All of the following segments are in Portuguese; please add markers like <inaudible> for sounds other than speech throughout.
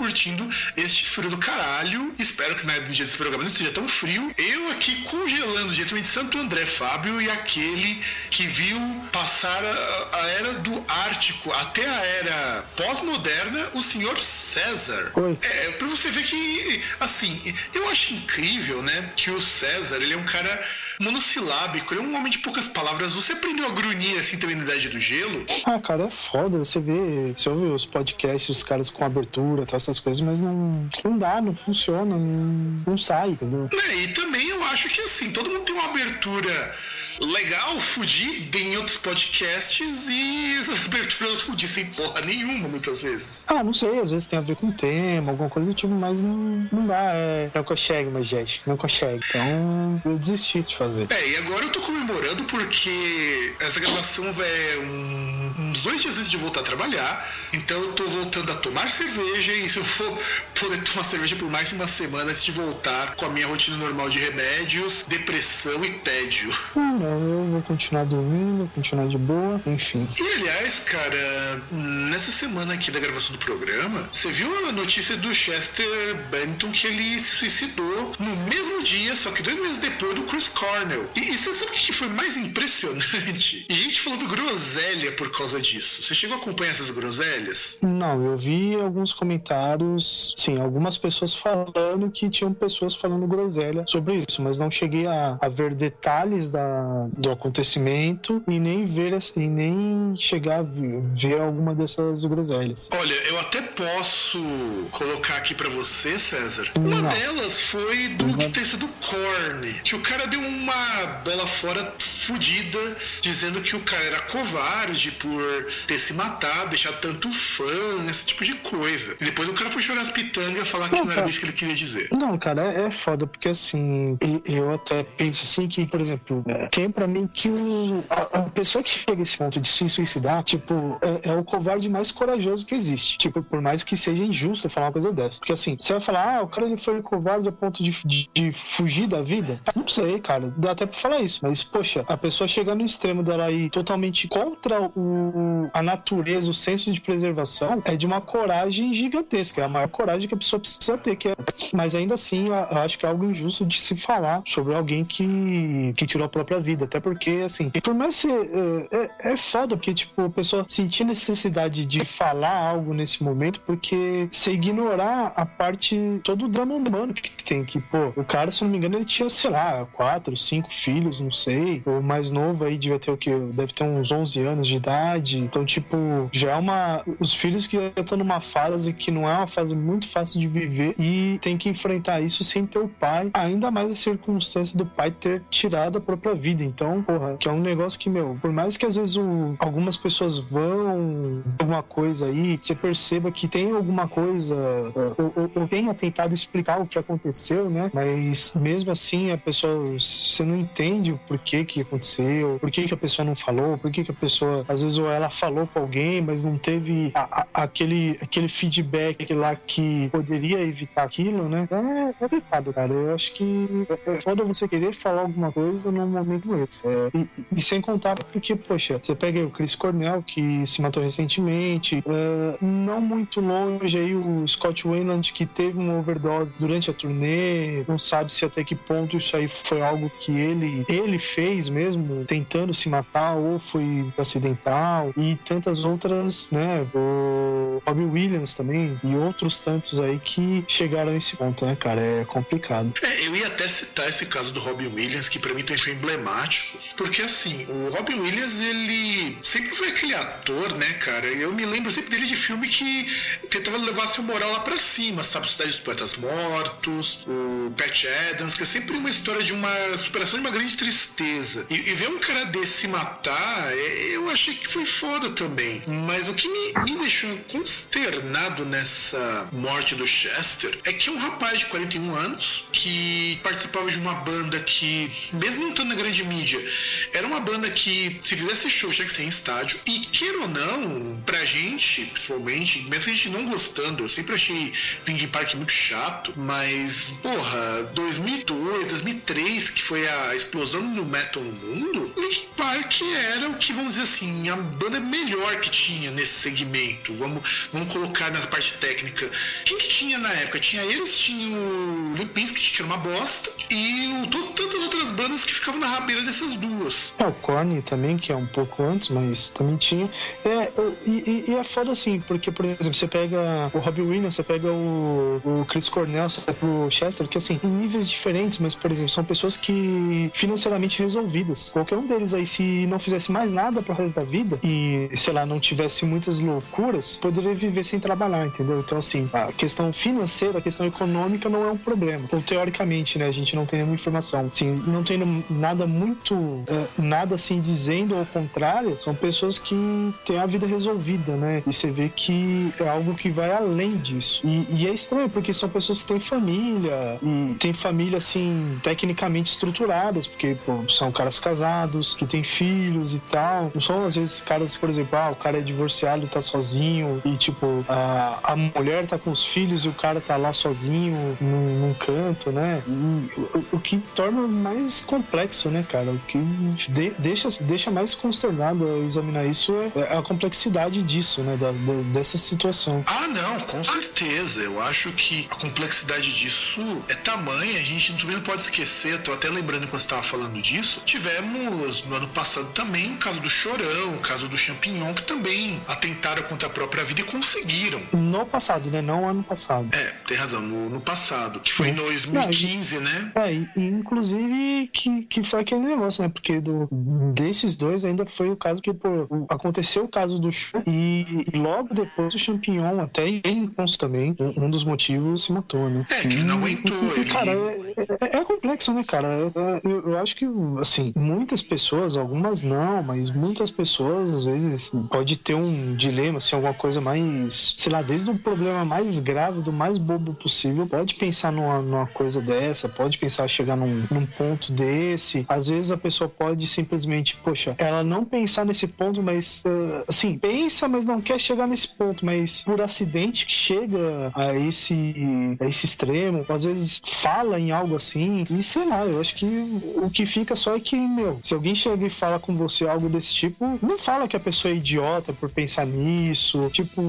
curtindo este frio do caralho. Espero que no dia desse programa não esteja tão frio. Eu aqui congelando diretamente de Santo André, Fábio, e aquele que viu passar a, a era do Ártico até a era pós-moderna, o senhor César. Oi. É, pra você ver que, assim, eu acho incrível, né, que o César, ele é um cara monossilábico, ele é um homem de poucas palavras. Você aprendeu a grunhir assim também na Idade do Gelo? Ah, cara, é foda. Você vê, você ouve os podcasts, os caras com abertura, tal, essas coisas, mas não, não dá, não funciona, não, não sai, entendeu? É, e também eu acho que assim, todo mundo tem uma abertura legal, fudida em outros podcasts e essas <laughs> aberturas não dizem porra nenhuma muitas vezes. Ah, não sei, às vezes tem a ver com o tema, alguma coisa do tipo, mas não, não dá, é, não consegue, mas gente, não consegue. Então, eu desisti de fazer. É, e agora eu tô comemorando porque essa gravação é um, uns dois dias antes de voltar a trabalhar, então eu tô voltando a tomar cerveja e se <laughs> eu for poder tomar cerveja por mais uma semana antes de voltar com a minha rotina normal de remédios, depressão e tédio. Ah, não, eu vou continuar dormindo, vou continuar de boa, enfim. E aliás, cara, nessa semana aqui da gravação do programa, você viu a notícia do Chester Bennington que ele se suicidou no mesmo dia, só que dois meses depois do Chris Cornell. E, e você sabe o que foi mais impressionante? E gente falando groselha por causa disso. Você chegou a acompanhar essas groselhas? Não, eu vi alguns comentários, sim, algumas pessoas falando que tinham pessoas falando groselha sobre isso, mas não cheguei a, a ver detalhes da, do acontecimento e nem ver e nem chegar a ver, ver alguma dessas groselhas. Olha, eu até posso colocar aqui para você, César. Uma Não. delas foi do guitarrista do Korn, que o cara deu uma bola fora fudida, dizendo que o cara era covarde por ter se matado, deixar tanto fã, esse tipo de coisa. E depois o cara foi chorar as pitangas falar que Não, não era isso que ele queria dizer. Não, cara, é, foda, porque assim, eu até penso assim que, por exemplo, é, tem pra mim que o, a, a pessoa que chega a esse ponto de se suicidar, tipo, é, é o covarde mais corajoso que existe. Tipo, por mais que seja injusto falar uma coisa dessa. Porque assim, você vai falar, ah, o cara ele foi covarde a ponto de, de, de fugir da vida? Não sei, cara, dá até pra falar isso. Mas, poxa, a pessoa chegar no extremo dela ir totalmente contra o, a natureza, o senso de preservação, é de uma coragem gigantesca. É a maior coragem que a pessoa precisa ter. Que é... Mas ainda assim, eu acho que é algo injusto de se falar sobre alguém que, que tirou a própria vida. Até porque, assim, por mais ser. É, é, é foda, porque, tipo, a pessoa sentir necessidade de falar algo nesse momento, porque se ignorar a parte, todo o drama humano que tem. Que, pô, o cara, se não me engano, ele tinha, sei lá, quatro, cinco filhos, não sei. Mais novo aí devia ter o quê? Deve ter uns 11 anos de idade. Então, tipo, já é uma. Os filhos que já estão numa fase que não é uma fase muito fácil de viver e tem que enfrentar isso sem ter o pai. Ainda mais a circunstância do pai ter tirado a própria vida. Então, porra, que é um negócio que, meu, por mais que às vezes o- algumas pessoas vão alguma coisa aí, você perceba que tem alguma coisa, ou, ou, ou tenha tentado explicar o que aconteceu, né? Mas mesmo assim, a pessoa, você não entende o porquê que aconteceu, por que, que a pessoa não falou, por que, que a pessoa, às vezes, ou ela falou pra alguém, mas não teve a- a- aquele, aquele feedback lá que poderia evitar aquilo, né? É, é complicado, cara. Eu acho que é foda você querer falar alguma coisa num momento esse. É, e, e- sem contar, porque, poxa, você pega o Chris Cornell, que se matou recentemente, é, não muito longe aí o Scott Wayland, que teve uma overdose durante a turnê, não sabe se até que ponto isso aí foi algo que ele, ele fez mesmo tentando se matar ou foi acidental e tantas outras, né? O Robbie Williams também e outros tantos aí que chegaram a esse ponto, né, cara? É complicado. É, eu ia até citar esse caso do Robin Williams, que para mim tem sido emblemático, porque assim, o Robin Williams, ele sempre foi aquele ator, né, cara? Eu me lembro sempre dele de filme que tentava levar seu moral lá para cima, sabe? Cidade dos Poetas Mortos, o Pat Adams, que é sempre uma história de uma superação de uma grande tristeza. E, e ver um cara desse se matar, é, eu achei que foi foda também. Mas o que me, me deixou consternado nessa morte do Chester é que é um rapaz de 41 anos que participava de uma banda que, mesmo não estando na grande mídia, era uma banda que, se fizesse show, tinha que ser em estádio. E, queira ou não, pra gente, principalmente, mesmo a gente não gostando, eu sempre achei Linkin Park muito chato, mas, porra, 2002, 2003, que foi a explosão do metal no mundo, Linkin Park era o que, vamos dizer assim, a banda melhor que tinha nesse segmento. Vamos, vamos colocar na parte técnica. Quem que tinha na época? Tinha eles, tinha o Limp Bizkit, que era uma bosta, e o, tantas outras bandas que ficavam na rabeira dessas duas. É, o Korn também, que é um pouco antes, mas também tinha. É, e, e, e é foda assim, porque, por exemplo, você pega o Robbie Williams, você pega o, o Chris Cornell, você pega o Chester, que assim, em níveis diferentes, mas, por exemplo, são pessoas que financeiramente resolvidas. Qualquer um deles aí, se não fizesse mais nada pro resto da vida e, sei lá, não tivesse muitas loucuras, poderia viver sem trabalhar, entendeu? Então, assim, a questão financeira, a questão econômica não é um problema. Ou teoricamente, né? A gente não tem nenhuma informação. Assim, não tem nada muito, é, nada assim dizendo ao contrário, são pessoas que têm a vida resolvida, né? E você vê que é algo que vai além disso. E, e é estranho, porque são pessoas que têm família, e têm família, assim, tecnicamente estruturadas, porque pô, são caras casados, que têm filhos e tal. Não são, às vezes, caras, por exemplo, ah, o cara é divorciado, tá sozinho, e tipo, a, a mulher tá com os filhos e o cara tá lá sozinho num, num canto, né? E o, o, que torna mais complexo, né, cara? O que de, deixa, deixa mais consternado a examinar isso é a complexidade disso, né? Da, da, dessa situação. Ah, não, com certeza. Eu acho que a complexidade disso é tamanha, a gente também não pode esquecer, tô até lembrando quando você estava falando disso, tivemos no ano passado também o caso do Chorão, o caso do Champignon, que também atentaram contra a própria vida e conseguiram. No passado, né? Não ano passado. É, tem razão, no, no passado, que foi em 2015, não, né? É, e, inclusive que, que foi aquele negócio, né? Porque do, desses dois ainda foi o caso que, pô, aconteceu o caso do show e, e logo depois o Champignon, até ele também, um, um dos motivos se matou, né? É, que ele não aguentou. E, cara, é, é, é, complexo, né, cara? Eu, eu acho que, assim, muitas pessoas, algumas não, mas muitas pessoas, às vezes, pode ter um dilema, assim, alguma coisa mais, sei lá, desde um problema mais grave, do mais bobo possível, pode pensar numa, numa coisa dessa, pode pensar chegar num, num ponto desse. Às vezes a pessoa pode simplesmente, poxa, ela não pensar nesse ponto, mas, uh, assim, pensa, mas não quer chegar nesse ponto, mas por acidente chega a esse, a esse extremo, às vezes fala em algo assim, e sei lá, eu acho que o que fica só é que, meu, se alguém chega e fala com você algo desse tipo, não fala que a pessoa é idiota por pensar nisso. Tipo,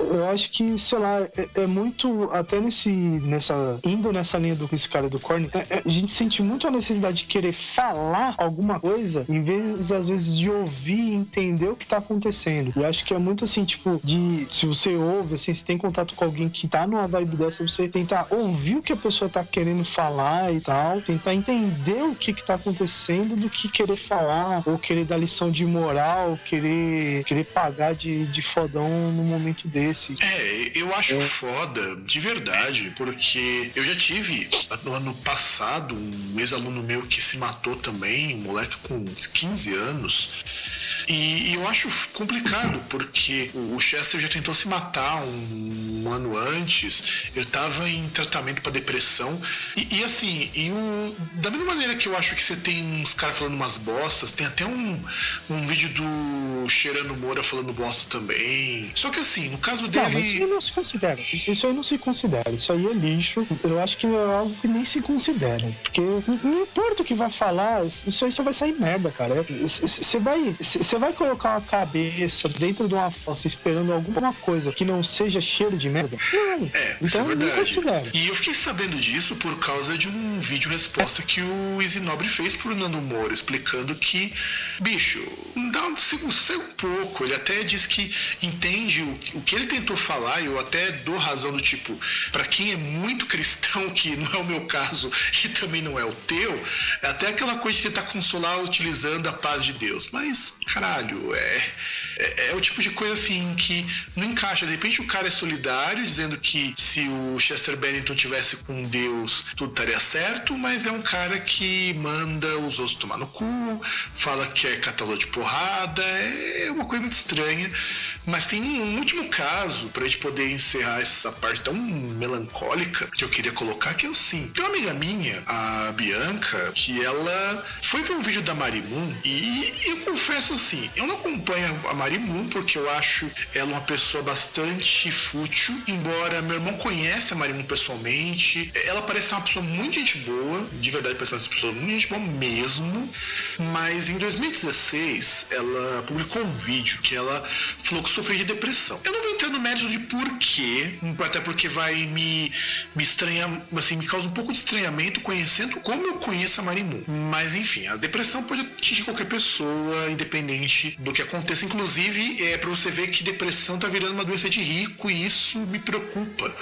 eu acho que, sei lá, é, é muito. Até nesse. nessa. indo nessa linha do esse cara do Korn, é, é, a gente sente muito a necessidade de querer falar alguma coisa em vez, às vezes, de ouvir e entender o que tá acontecendo. E acho que é muito assim, tipo, de. Se você ouve, assim, se tem contato com alguém que tá numa vibe dessa, você tentar ouvir o que a pessoa tá querendo falar e tal, tentar entender o que que tá acontecendo do que querer falar ou querer dar lição de moral, querer, querer pagar de, de fodão num momento desse. É, eu acho é. foda, de verdade, porque eu já tive no ano passado um ex-aluno meu que se matou também, um moleque com 15 anos. E, e, eu acho complicado, porque o Chester já tentou se matar um, um ano antes, ele estava em tratamento para depressão. E, e, assim, e o, da mesma maneira que eu acho que você tem uns caras falando umas bostas, tem até um, um vídeo do Cheirando Moura falando bosta também. Só que assim, no caso dele. Não, mas isso não se considera. Isso, isso aí não se considera. Isso aí é lixo. Eu acho que é algo que nem se considera. Porque não importa o que vai falar, isso aí só vai sair merda, cara. Você vai. Você vai colocar uma cabeça dentro de uma fossa esperando alguma coisa que não seja cheiro de merda? Não. É, isso então é não considero. E eu fiquei sabendo disso por causa de um vídeo resposta que o Easy Nobre fez pro Nando Moura, explicando que, bicho, dá um sossego um pouco. Ele até diz que entende o, o que ele tentou falar, e eu até dou razão do tipo, pra quem é muito <laughs> cristão, que não é o meu caso e também não é o teu, é até aquela coisa de tentar consolar utilizando a paz de Deus. Mas, caralho, é. É, é o tipo de coisa assim que não encaixa. De repente o cara é solidário, dizendo que se o Chester Bennington tivesse com Deus, tudo estaria certo, mas é um cara que manda os outros tomar no cu, fala que é catador de porrada, é uma coisa muito estranha. Mas tem um último caso pra gente poder encerrar essa parte tão melancólica que eu queria colocar, que é o sim. Tem uma amiga minha, a Bianca, que ela foi ver um vídeo da Marimun e eu confesso assim, eu não acompanho a Marimun porque eu acho ela uma pessoa bastante fútil, embora meu irmão conhece a Marimun pessoalmente, ela parece ser uma pessoa muito gente boa, de verdade parece uma pessoa muito gente boa mesmo, mas em 2016 ela publicou um vídeo que ela falou que sofria de depressão. Eu não vou entrar no mérito de porquê, até porque vai me, me estranhar, assim, me causa um pouco de estranhamento conhecendo como eu conheço a Marimun. Mas enfim, a depressão pode atingir qualquer pessoa, independente do que aconteça. Inclusive, é para você ver que depressão tá virando uma doença de rico e isso me preocupa.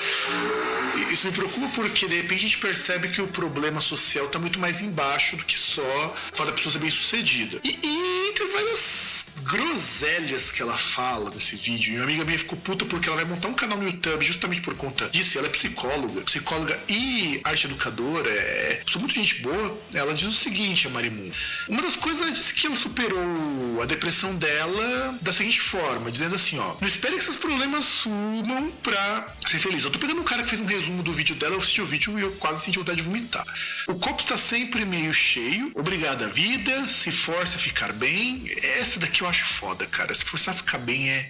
Isso me preocupa porque de repente a gente percebe que o problema social tá muito mais embaixo do que só fato da pessoa ser bem sucedida. E, e entre várias groselhas que ela fala nesse vídeo, e uma amiga minha ficou puta porque ela vai montar um canal no YouTube justamente por conta disso. Ela é psicóloga, psicóloga e arte educadora, é sou muito gente boa. Ela diz o seguinte, a Marimun. Uma das coisas ela disse que ela superou a depressão dela da seguinte forma, dizendo assim, ó, não espere que seus problemas sumam pra ser feliz. Eu tô pegando um cara que fez um resumo do vídeo dela, eu assisti o vídeo e eu quase senti vontade de vomitar. O copo está sempre meio cheio, obrigado à vida, se força a ficar bem. Essa daqui eu acho foda, cara. Se forçar a ficar bem é.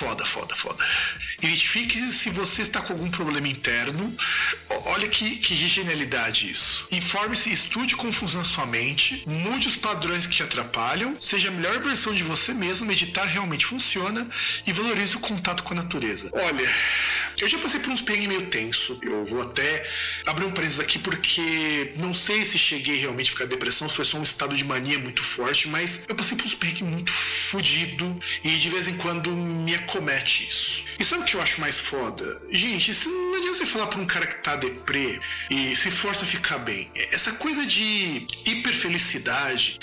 Foda, foda, foda. Identifique se você está com algum problema interno. Olha que, que genialidade isso. Informe-se, estude como funciona sua mente, mude os padrões que te atrapalham, seja a melhor versão de você mesmo, meditar realmente funciona e valorize o contato com a natureza. Olha, eu já passei por uns perrengues meio tenso. Eu vou até abrir um parênteses aqui porque não sei se cheguei realmente a ficar depressão, se foi só um estado de mania muito forte, mas eu passei por uns perrengues muito fodido e de vez em quando me acomete isso. E sabe o que eu acho mais foda? Gente, isso não adianta você falar pra um cara que tá deprê e se força a ficar bem. Essa coisa de hiperfelicidade,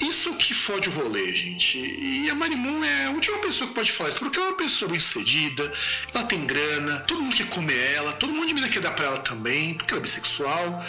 isso que fode o rolê, gente. E a Marimun é a última pessoa que pode falar isso, porque ela é uma pessoa bem sucedida, ela tem grana, todo mundo quer comer ela, todo mundo de mina quer dar pra ela também, porque ela é bissexual.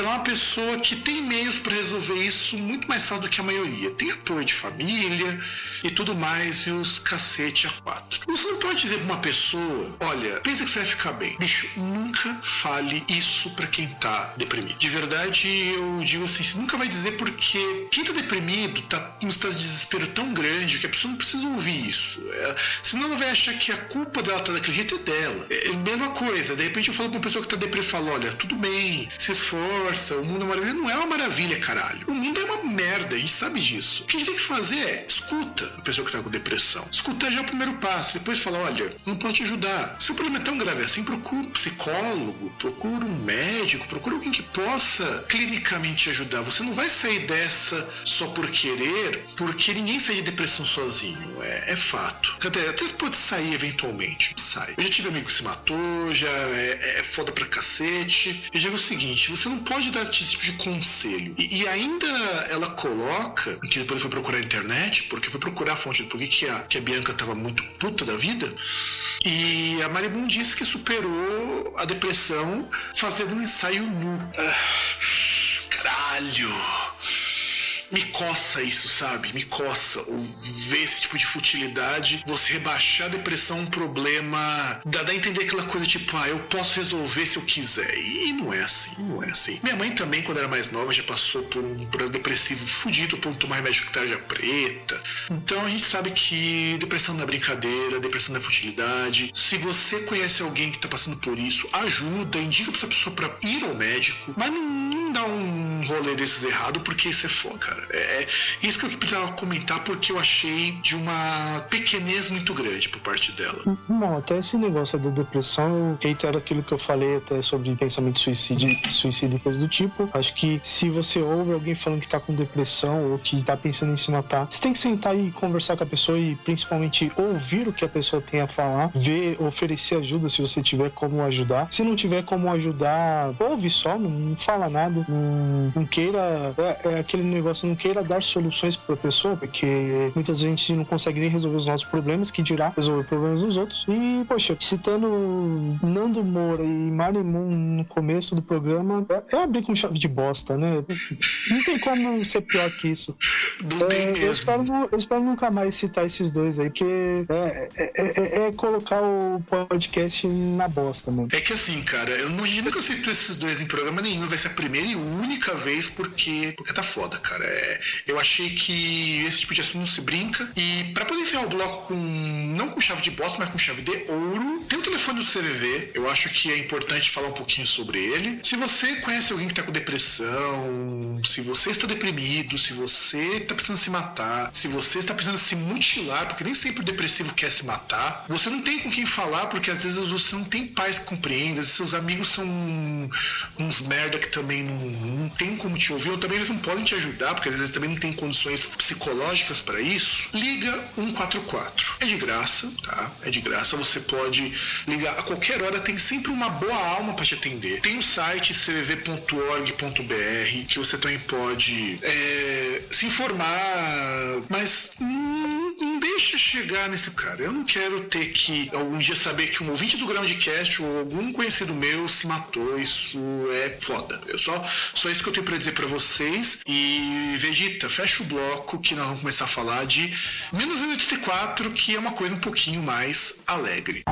Ela é uma pessoa que tem meios para resolver isso muito mais fácil do que a maioria. Tem apoio de família e tudo mais, e os cacete a quatro. Você não pode dizer pra uma pessoa, olha, pensa que você vai ficar bem. Bicho, nunca fale isso pra quem tá deprimido. De verdade, eu digo assim, você nunca vai dizer porque quem tá deprimido tá num estado de desespero tão grande que a pessoa não precisa ouvir isso. É, senão ela vai achar que a culpa dela tá daquele jeito é dela. É a mesma coisa. De repente eu falo pra uma pessoa que tá deprimido e falo, olha, tudo bem, se esforça, o mundo é maravilha. Não é uma maravilha, caralho. O mundo é uma merda, a gente sabe disso. O que a gente tem que fazer é escuta a pessoa que tá com depressão. Escutar já é o primeiro passo. Depois fala, olha, não pode te ajudar. Se o problema é tão grave assim, procura um psicólogo, procura um médico, procura alguém que possa clinicamente te ajudar. Você não vai sair dessa só por querer, porque ninguém sai de depressão sozinho. É, é fato. Até, até pode sair eventualmente. Sai. Eu já tive amigo que se matou, já é, é foda pra cacete. Eu digo o seguinte: você não pode dar esse tipo de conselho. E, e ainda ela coloca, que depois fui procurar na internet, porque fui procurar a fonte do porquê que a, que a Bianca tava muito puta da vida. E a Maribum disse que superou a depressão fazendo um ensaio nu. Ah, caralho! Me coça isso, sabe? Me coça. Ver esse tipo de futilidade, você rebaixar a depressão a um problema. Dá, a entender aquela coisa tipo, ah, eu posso resolver se eu quiser. E não é assim, não é assim. Minha mãe também, quando era mais nova, já passou por um processo depressivo fudido, por tomar remédio que tarja preta. Então a gente sabe que depressão não é brincadeira, depressão não é futilidade. Se você conhece alguém que tá passando por isso, ajuda, indica pra essa pessoa pra ir ao médico, mas não não dá um rolê desses errado, porque isso é foda, cara. É, é isso que eu precisava comentar, porque eu achei de uma pequenez muito grande por parte dela. Bom, até esse negócio da depressão, eu reitero aquilo que eu falei até sobre pensamento suicídio, suicídio e coisa do tipo. Acho que se você ouve alguém falando que tá com depressão ou que tá pensando em se matar, você tem que sentar e conversar com a pessoa e principalmente ouvir o que a pessoa tem a falar, ver, oferecer ajuda se você tiver como ajudar. Se não tiver como ajudar, ouve só, não, fala nada, não, não queira. É, é, aquele negócio, não queira dar soluções pra pessoa, porque muitas vezes a gente não consegue nem resolver os nossos problemas, que dirá resolver problemas dos outros. E, poxa, citando Nando Moura e Mari Moon no começo do programa, é abrir com chave de bosta, né? Não tem como ser pior que isso. Mesmo. Eu espero, eu espero, nunca mais citar esses dois aí, porque é, é, é, é, colocar o podcast na bosta, mano. É que assim, cara, eu não, eu nunca cito esses dois em programa nenhum, vai ser a primeira e única vez porque, porque tá foda, cara. É, eu achei que esse tipo de assunto não se brinca e para poder enfiar o bloco com, não com chave de bosta, mas com chave de ouro, tem o telefone do CVV, eu acho que é importante falar um pouquinho sobre ele. Se você conhece alguém que tá com depressão, se você está deprimido, se você está precisando se matar, se você está precisando se mutilar, porque nem sempre o depressivo quer se matar, você não tem com quem falar, porque às vezes você não tem pais que compreendam, seus amigos são uns merda que também não, não tem como te ouvir, ou também eles não podem te ajudar, porque às vezes também não tem condições psicológicas para isso. Liga 144. É de graça, tá? É de graça. Você pode ligar a qualquer hora, tem sempre uma boa alma para te atender. Tem o site cvv.org.br que você também pode é, se informar, mas não, não deixa chegar nesse cara. Eu não quero ter que algum dia saber que um ouvinte do Groundcast ou algum conhecido meu se matou. Isso é foda. Eu só, só isso que eu tenho para dizer para vocês. E Vegeta, fecha o bloco que nós vamos começar a falar de 1984, que é uma coisa um pouquinho mais alegre.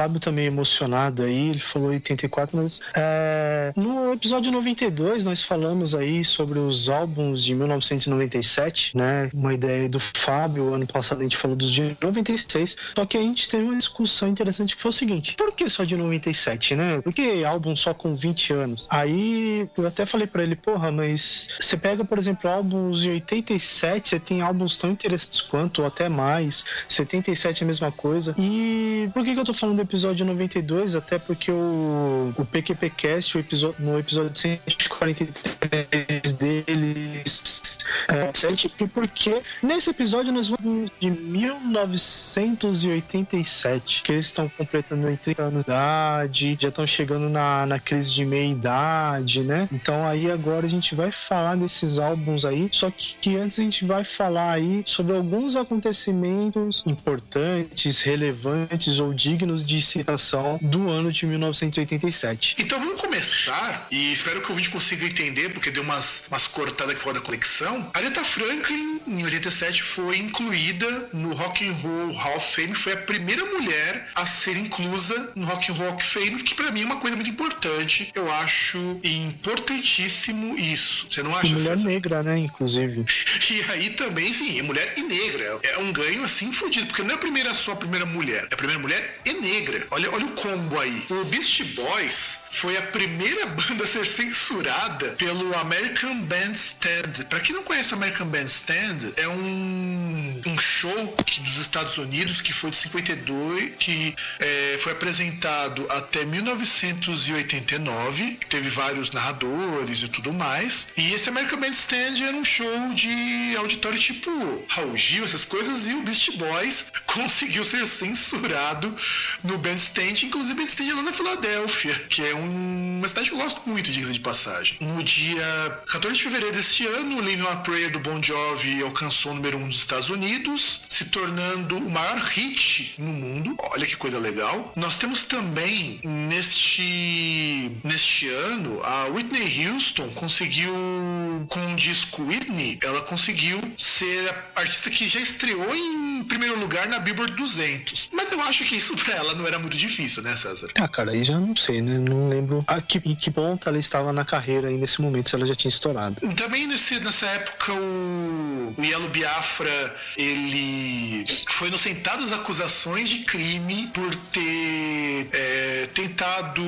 Fábio também emocionado aí, ele falou 84, mas é, no episódio 92 nós falamos aí sobre os álbuns de 1997, né? Uma ideia do Fábio, ano passado a gente falou dos de 96, só que a gente teve uma discussão interessante que foi o seguinte: por que só de 97, né? Por que álbum só com 20 anos? Aí eu até falei para ele, porra, mas você pega, por exemplo, álbuns de 87, você tem álbuns tão interessantes quanto, ou até mais, 77 é a mesma coisa, e por que, que eu tô falando do episódio 92? Até porque o, o PQPcast, o episódio, episódio 143 deles, é, e porque nesse episódio nós vamos de 1987, que eles estão completando 30 anos de idade, já estão chegando na, na crise de meia-idade, né? Então aí agora a gente vai falar desses álbuns aí, só que, que antes a gente vai falar aí sobre alguns acontecimentos importantes, relevantes ou dignos de citação do ano de 1987. Então vamos começar, e espero que o ouvinte consiga entender, porque deu umas, umas cortadas aqui da conexão. Aretha Franklin, em 87, foi incluída no Rock and Roll Hall of Fame, foi a primeira mulher a ser inclusa no Rock and Roll Hall of Fame, que para mim é uma coisa muito importante. Eu acho importantíssimo isso. Você não acha? Mulher César? negra, né, inclusive. <laughs> E aí também, sim, mulher e negra. É um ganho assim fodido, porque não é a primeira só a primeira mulher, é a primeira mulher e negra. Olha, olha o combo aí. O Beast Boys foi a primeira <laughs> banda a ser censurada pelo American Bandstand. Para quem não conhece o American Bandstand, Band é um, um show que, dos Estados Unidos que foi de 52, que é, foi apresentado até 1989, teve vários narradores e tudo mais. E esse American Bandstand era um show de auditório tipo Raul Gil, essas coisas, e o Beast Boys <laughs> conseguiu ser censurado no Bandstand, inclusive Bandstand lá na Filadélfia, que é um, uma cidade que eu gosto muito, diga de passagem. No dia 14 de fevereiro deste ano, Living a Prayer do Bon Jovi alcançou o número 1 um dos Estados Unidos, se tornando o maior hit no mundo. Olha que coisa legal. Nós temos também neste neste ano a Whitney Houston conseguiu com o disco Whitney, ela conseguiu ser a artista que já estreou em primeiro lugar na Billboard 200. Mas eu acho que isso para ela não era muito difícil, né, César? Ah, cara, aí já não sei, né? Não lembro a que, em que ponto ela estava na carreira aí nesse momento, se ela já tinha estourado. Também nesse, nessa época o, o Yellow Biafra, ele foi inocentado das acusações de crime por ter é, tentado.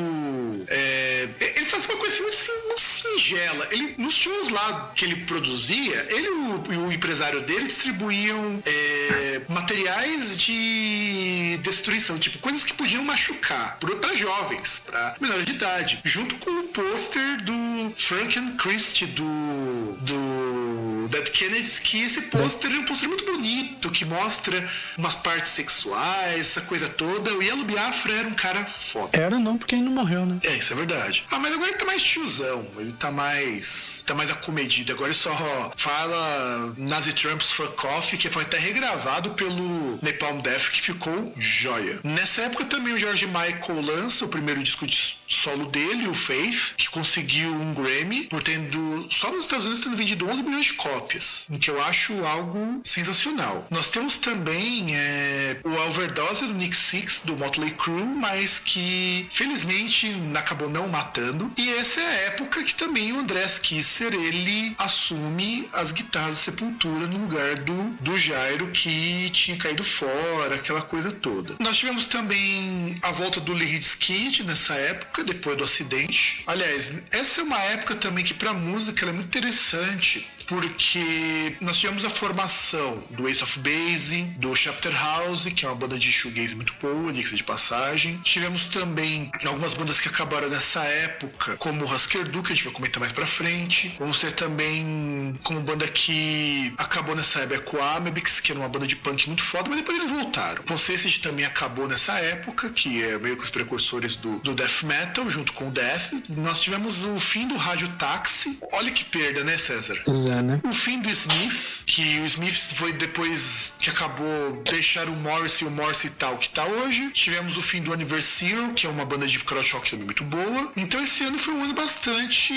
É, ele fazia uma coisa muito, muito singela. Ele, nos shows lá que ele produzia, ele e o, o empresário dele distribuíam é, materiais de destruição, tipo coisas que podiam machucar para jovens, para menores de idade, junto com o pôster do Frank and Christie do, do Dead Kennedys, que esse pôster é um pôster muito bonito, que mostra umas partes sexuais, essa coisa toda. O Yellow Biafra era um cara foda. Era não, porque ele não morreu, né? É, isso é verdade. Ah, mas agora ele tá mais tiozão. Ele tá mais. tá mais acomedido. Agora ele só fala Nazi Trumps Fuck Off, que foi até regravado pelo Napalm Death, que ficou joia. Nessa época também o George Michael lança o primeiro disco de solo dele, o Faith, que conseguiu um Grammy por tendo, só nos Estados Unidos, tendo vendido 11 milhões de cópias, o que eu acho algo sensacional. Nós temos também é, o Overdose do Nick Six, do Motley Crue, mas que felizmente acabou não matando. E essa é a época que também o André Kisser, ele assume as guitarras de Sepultura no lugar do, do Jairo, que tinha caído fora, aquela coisa toda. Nós tivemos também a volta do Lee Skid nessa época, depois do acidente. Aliás, essa é uma época também que para música é muito interessante, porque nós tivemos a formação do Ace of Base, do Chapter House, que é uma banda de shoegaze muito boa, diga de passagem. Tivemos também algumas bandas que acabaram nessa época, como o Husker Du, que a gente vai comentar mais pra frente. Vamos ter também como banda que acabou nessa época o Amebix, que era uma banda de punk muito foda, mas depois eles voltaram. Possessed também acabou nessa época, que é meio que os precursores do, do death metal, junto com o death. Nós tivemos o fim do Rádio Táxi. Olha que perda, né, César? Né? O fim do Smith, que o Smith foi depois que acabou deixar o Morrissey, o Morrissey tal que tá hoje. Tivemos o fim do Anniversary, que é uma banda de crowd rock também muito boa. Então esse ano foi um ano bastante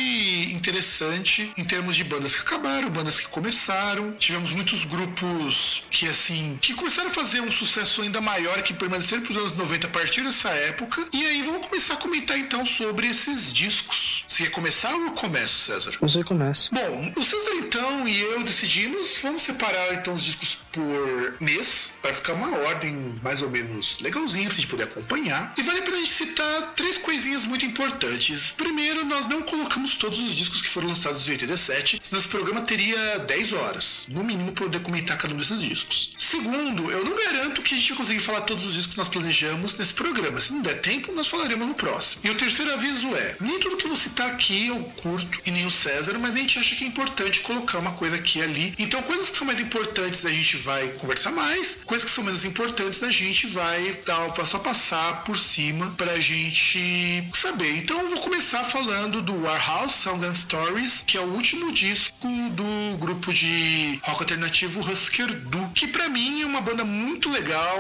interessante em termos de bandas que acabaram, bandas que começaram. Tivemos muitos grupos que assim, que começaram a fazer um sucesso ainda maior que permaneceram para os anos 90 a partir dessa época. E aí vamos começar a comentar então sobre esses discos. Você quer começar ou eu começo, César? Você começa. Bom, o César então e eu decidimos, vamos separar então os discos por mês, para ficar uma ordem mais ou menos legalzinha pra gente poder acompanhar. E vale a pena a gente citar três coisinhas muito importantes. Primeiro, nós não colocamos todos os discos que foram lançados em 87, senão esse programa teria 10 horas, no mínimo, para poder comentar cada um desses discos. Segundo, eu não garanto que a gente conseguir falar todos os discos que nós planejamos nesse programa. Se não der tempo, nós falaremos no próximo. E o terceiro aviso é: nem tudo que vou citar aqui eu curto e nem o César, mas a gente acha que é importante colocar uma coisa aqui e ali. Então, coisas que são mais importantes a gente vai conversar mais, coisas que são menos importantes a gente vai dar só passar por cima pra gente saber. Então, eu vou começar falando do Warhouse Song and Stories, que é o último disco do grupo de rock alternativo Husker Du, que para mim é uma banda muito legal.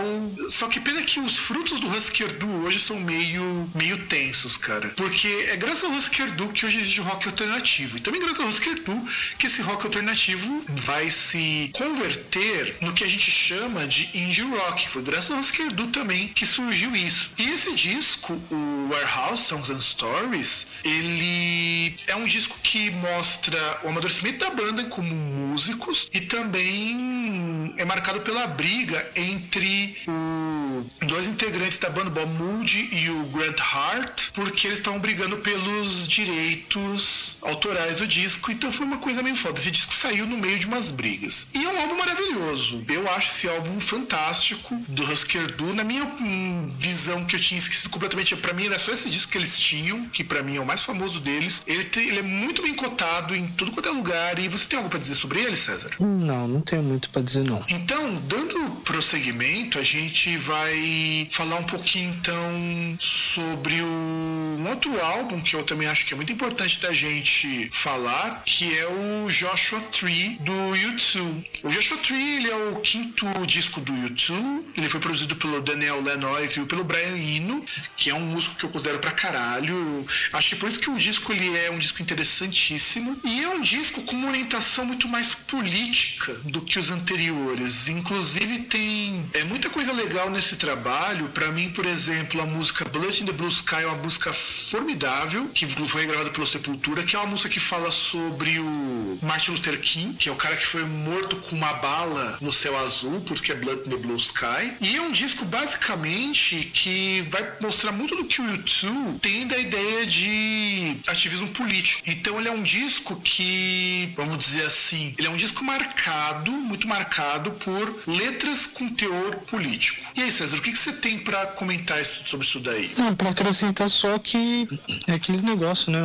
Só que pena que os frutos do Husker Du hoje são meio meio tensos, cara. Porque é graças ao Husker Du que hoje existe rock alternativo. E também graças ao Husker Du que esse rock alternativo vai se converter no que a gente chama de indie rock. Foi graças ao Esquerdo também que surgiu isso. E esse disco, o Warehouse Songs and Stories, ele é um disco que mostra o amadurecimento da banda como músicos e também é marcado pela briga entre o dois integrantes da banda, Bob Moody e o Grant Hart, porque eles estavam brigando pelos direitos autorais do disco. Então foi uma coisa meio foda. Esse disco saiu no meio de umas brigas. E é um álbum maravilhoso. Eu acho esse álbum fantástico do Husker Du. Na minha hum, visão que eu tinha esquecido completamente, para mim era só esse disco que eles tinham, que para mim é o mais famoso deles. Ele, tem, ele é muito bem cotado em tudo quanto é lugar. E você tem algo para dizer sobre ele, César? Não, não tenho muito para dizer não. Então, dando prosseguimento, a gente vai falar um pouquinho então sobre o um outro álbum que eu também acho que é muito importante da gente falar, que é o Joshua Tree do U2. O Joshua Tree ele é o quinto disco do U2. Ele foi produzido pelo Daniel Lanois e pelo Brian Eno, que é um músico que eu considero pra caralho. Acho que por isso que o disco ele é um disco interessantíssimo e é um disco com uma orientação muito mais política do que os anteriores. Inclusive tem é muita coisa legal nesse trabalho. Para mim, por exemplo, a música Blood in the Blue Sky é uma música formidável que foi gravada pelo Sepultura, que é uma música que fala sobre o Martin Luther King, que é o cara que foi morto com uma bala no céu azul, porque é Blood in the Blue Sky. E é um disco basicamente que vai mostrar muito do que o YouTube tem da ideia de ativismo político. Então ele é um disco que, vamos dizer assim, ele é um disco marcado, muito marcado por letras com teor político. E aí, César, o que, você tem para comentar sobre isso daí? Não, para acrescentar só que é aquele negócio, né?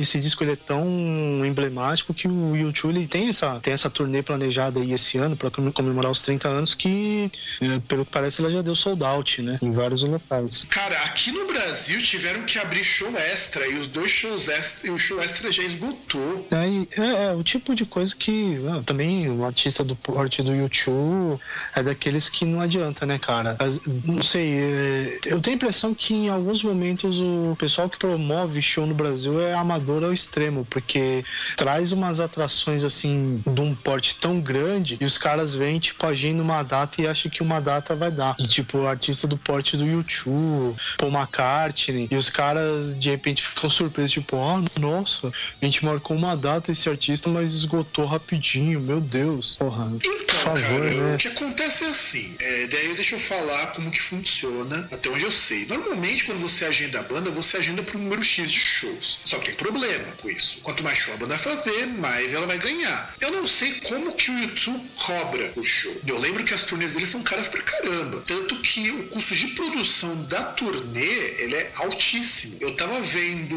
Esse disco ele é tão emblemático que o YouTube ele tem essa, tem essa turnê planejada aí esse ano para comemorar os 30 anos que, é, pelo que parece, ela já deu sold out, né? Em vários locais. Cara, aqui no Brasil tiveram que abrir show extra e os dois shows extra, e o show extra já esgotou. É, é, é o tipo de coisa que ah, também o artista do porte do YouTube é daqueles que não adianta, né, cara? As, não sei, é, eu tenho a impressão que em alguns momentos o pessoal que promove show no Brasil é amador ao extremo, porque traz umas atrações assim de um porte tão grande e os caras vêm, tipo, agindo uma data e acham que uma data vai dar. E, tipo, o artista do porte do YouTube, Paul McCartney, e os caras de repente ficam surpresos, tipo, ah, nossa, a gente marcou uma data esse artista, mas esgotou rapidinho, meu Deus. Porra, então, por favor, cara, né? O que acontece é assim, é, daí deixa eu falar como que funciona, até onde eu sei. Normalmente, quando você agenda a banda, você agenda um número X de shows. Só que tem problema com isso. Quanto mais show a banda fazer, mais ela vai ganhar. Eu não sei como que o YouTube cobra o show. Eu lembro que as turnês deles são caras pra caramba. Tanto que o custo de produção da turnê, ele é altíssimo. Eu tava vendo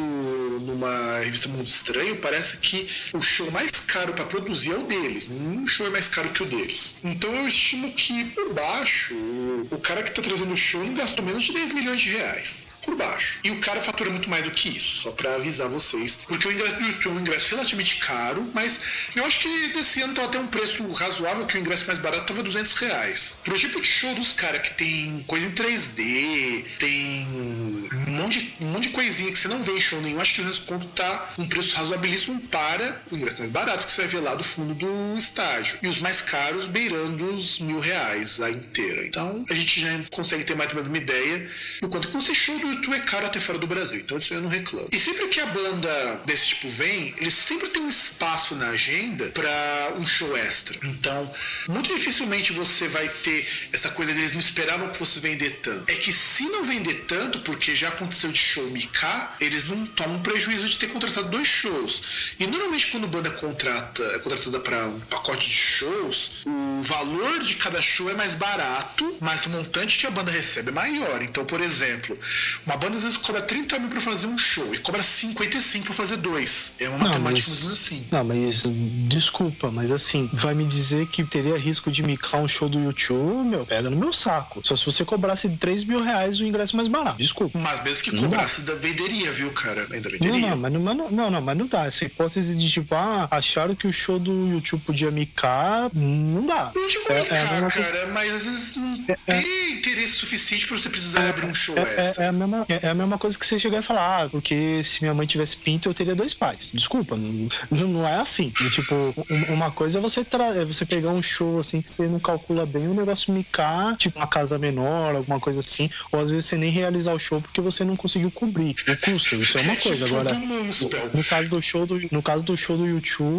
numa revista Mundo Estranho, parece que o show mais caro para produzir é o deles. Nenhum show é mais caro que o deles. Então eu estimo que, por baixo, o cara que tá trazendo o show não gastou menos de 10 milhões de reais por baixo. E o cara fatura muito mais do que isso, só para avisar vocês. Porque o ingresso do YouTube é um ingresso relativamente caro, mas eu acho que desse ano tava até um preço razoável, que o ingresso mais barato tava 200 reais. Pro tipo de show dos caras que tem coisa em 3D, tem um monte, de, um monte de coisinha que você não vê em show nenhum, acho que o desconto tá um preço razoabilíssimo para o ingresso mais barato que você vai ver lá do fundo do estádio. E os mais caros beirando os mil reais a inteira. Então a gente já consegue ter mais ou menos uma ideia do quanto que você show do YouTube é caro até fora do Brasil, então isso eu não reclamo. E sempre que a banda desse tipo vem, eles sempre tem um espaço na agenda para um show extra. Então, muito dificilmente você vai ter essa coisa deles não esperavam que fosse vender tanto. É que se não vender tanto, porque já aconteceu de show micar, eles não tomam prejuízo de ter contratado dois shows. E normalmente quando banda contrata, é contratada para um pacote de shows, o valor de cada show é mais barato, mas o montante que a banda recebe é maior. Então, por exemplo, uma banda às vezes cobra 30 mil pra fazer um show e cobra 55 pra fazer dois. É uma não, matemática mas, assim. Não, mas desculpa, mas assim, vai me dizer que teria risco de micar um show do YouTube, meu, pega no meu saco. Só se você cobrasse 3 mil reais o ingresso mais barato. Desculpa. Mas mesmo que cobrasse, da venderia, viu, cara? Ainda venderia. Não, não, mas não, não, não, mas não dá. Essa hipótese de tipo, ah, acharam que o show do YouTube podia micar, não dá. Não digo É- micar, é cara, mas às vezes não tem interesse suficiente pra você precisar abrir um show É, extra. é- é a mesma, é a mesma coisa que você chegar e falar, ah, porque se minha mãe tivesse pinto, eu teria dois pais. Desculpa, não, não é assim. E, tipo, um- uma coisa é você, tra- é você pegar um show assim que você não calcula bem, o negócio micar, tipo uma casa menor, alguma coisa assim, ou às vezes você nem realizar o show porque você não conseguiu cobrir o custo. Isso é uma coisa. Agora, no caso do show do, no caso do show do YouTube,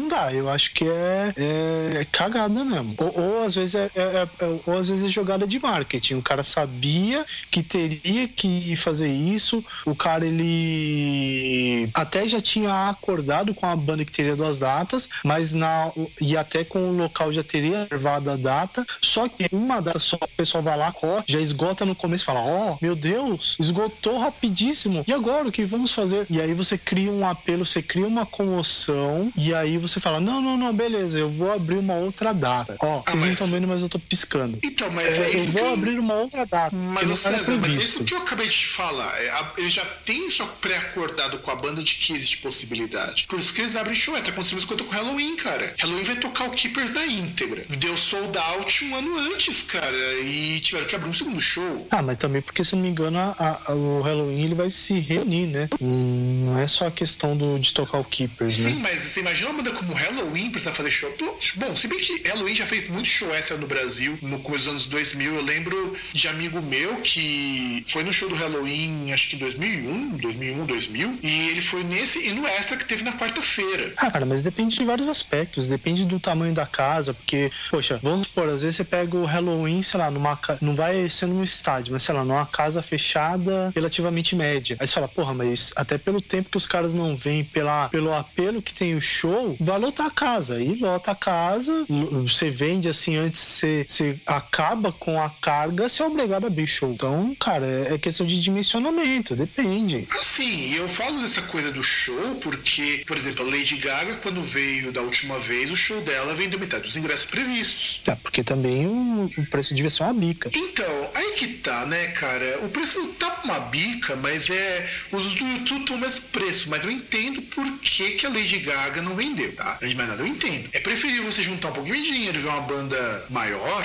não dá. Eu acho que é, é, é cagada mesmo. Ou, ou às vezes é, é- é- ou às vezes é jogada de marketing. O cara sabia que teria que fazer isso. O cara ele até já tinha acordado com a banda que teria duas datas, mas na e até com o local já teria reservado a data. Só que uma data só o pessoal vai lá, corre, já esgota no começo fala: Ó, meu Deus, esgotou rapidíssimo. E agora o que vamos fazer? E aí você cria um apelo, você cria uma comoção, e aí você fala: Não, não, não, beleza, eu vou abrir uma outra data. Ó, vocês não mas- estão vendo, mas eu tô piscando. Então, mas É, é, eu isso que vou eu... abrir uma outra data. Mas, que não era César, mas é isso que eu acabei de falar. É, a- Ele já tem isso pré-acordado com a banda de que existe possibilidade. Por isso que eles abrem show. É, tá acontecendo isso quando com Halloween, cara. Halloween vai tocar o Keepers na íntegra. Deu sold out um ano antes, cara. E tiveram que abrir um segundo show. Ah, mas também porque, se não me engano, a- a- o Halloween ele vai se reunir, né? Hum, não é só a questão do, de tocar o Keepers, Sim, né? mas você imagina uma banda como Halloween precisar fazer show. Bom, se bem que Halloween já fez muito show extra no Brasil, no começo dos anos 2000. Eu lembro de amigo meu que foi no show do Halloween, acho que em 2001, 2001, 2000. E ele foi nesse e no extra que teve na quarta-feira. Ah, cara, mas depende de vários aspectos. Depende do tamanho da casa, porque, poxa, vamos supor, às vezes você pega o Halloween, sei lá, numa não vai ser num estádio, mas sei lá, numa casa fechada relativamente média. Aí você fala, porra, mas até pelo tempo que os caras não vêm, pela, pelo apelo que tem o show, vai lotar a casa. Aí lota a casa, l- você vende assim antes, você, você acaba com a carga, você é obrigado a abrir show. Então, cara, é é questão de dimensionamento, depende. Assim, eu falo dessa coisa do show porque, por exemplo, a Lady Gaga, quando veio da última vez, o show dela vendeu metade dos ingressos previstos. É, porque também o, o preço devia ser uma bica. Então, aí que tá, né, cara? O preço tá uma bica, mas é. Os do YouTube estão o mesmo preço, mas eu entendo por que, que a Lady Gaga não vendeu, tá? Antes de mais nada, eu entendo. É preferível você juntar um pouquinho de dinheiro e ver uma banda maior.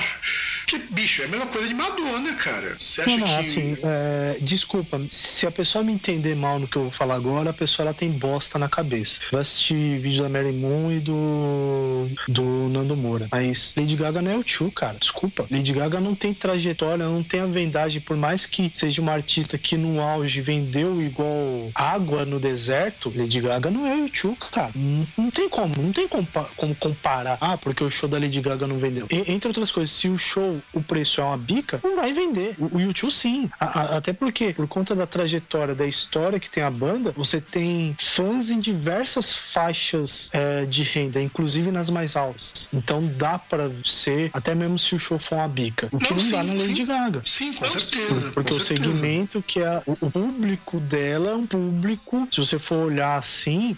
Que, bicho, é a mesma coisa de Madonna, cara. Você acha Não, não, que. assim, é, desculpa, se a pessoa me entender mal no que eu vou falar agora, a pessoa ela tem bosta na cabeça. Vai assistir vídeo da Mary Moon e do, do Nando Moura. Mas Lady Gaga não é o tio, cara. Desculpa. Lady Gaga não tem trajetória, não tem a vendagem. Por mais que seja uma artista que no auge vendeu igual água no deserto, Lady Gaga não é o tio, cara. Não, não tem como, não tem compa- como comparar. Ah, porque o show da Lady Gaga não vendeu. E- entre outras coisas, se o show, o preço é uma bica, não vai vender. O, o YouTube sim. A- a- até porque, por conta da trajetória, da história que tem a banda, você tem fãs em diversas faixas é, de renda, inclusive nas mais altas. Então dá pra ser, até mesmo se o show for uma bica. O que não, sim, dá na Lady sim. Gaga. Sim, com Não, certeza. Porque com o certeza. segmento que é o público dela é um público, se você for olhar assim,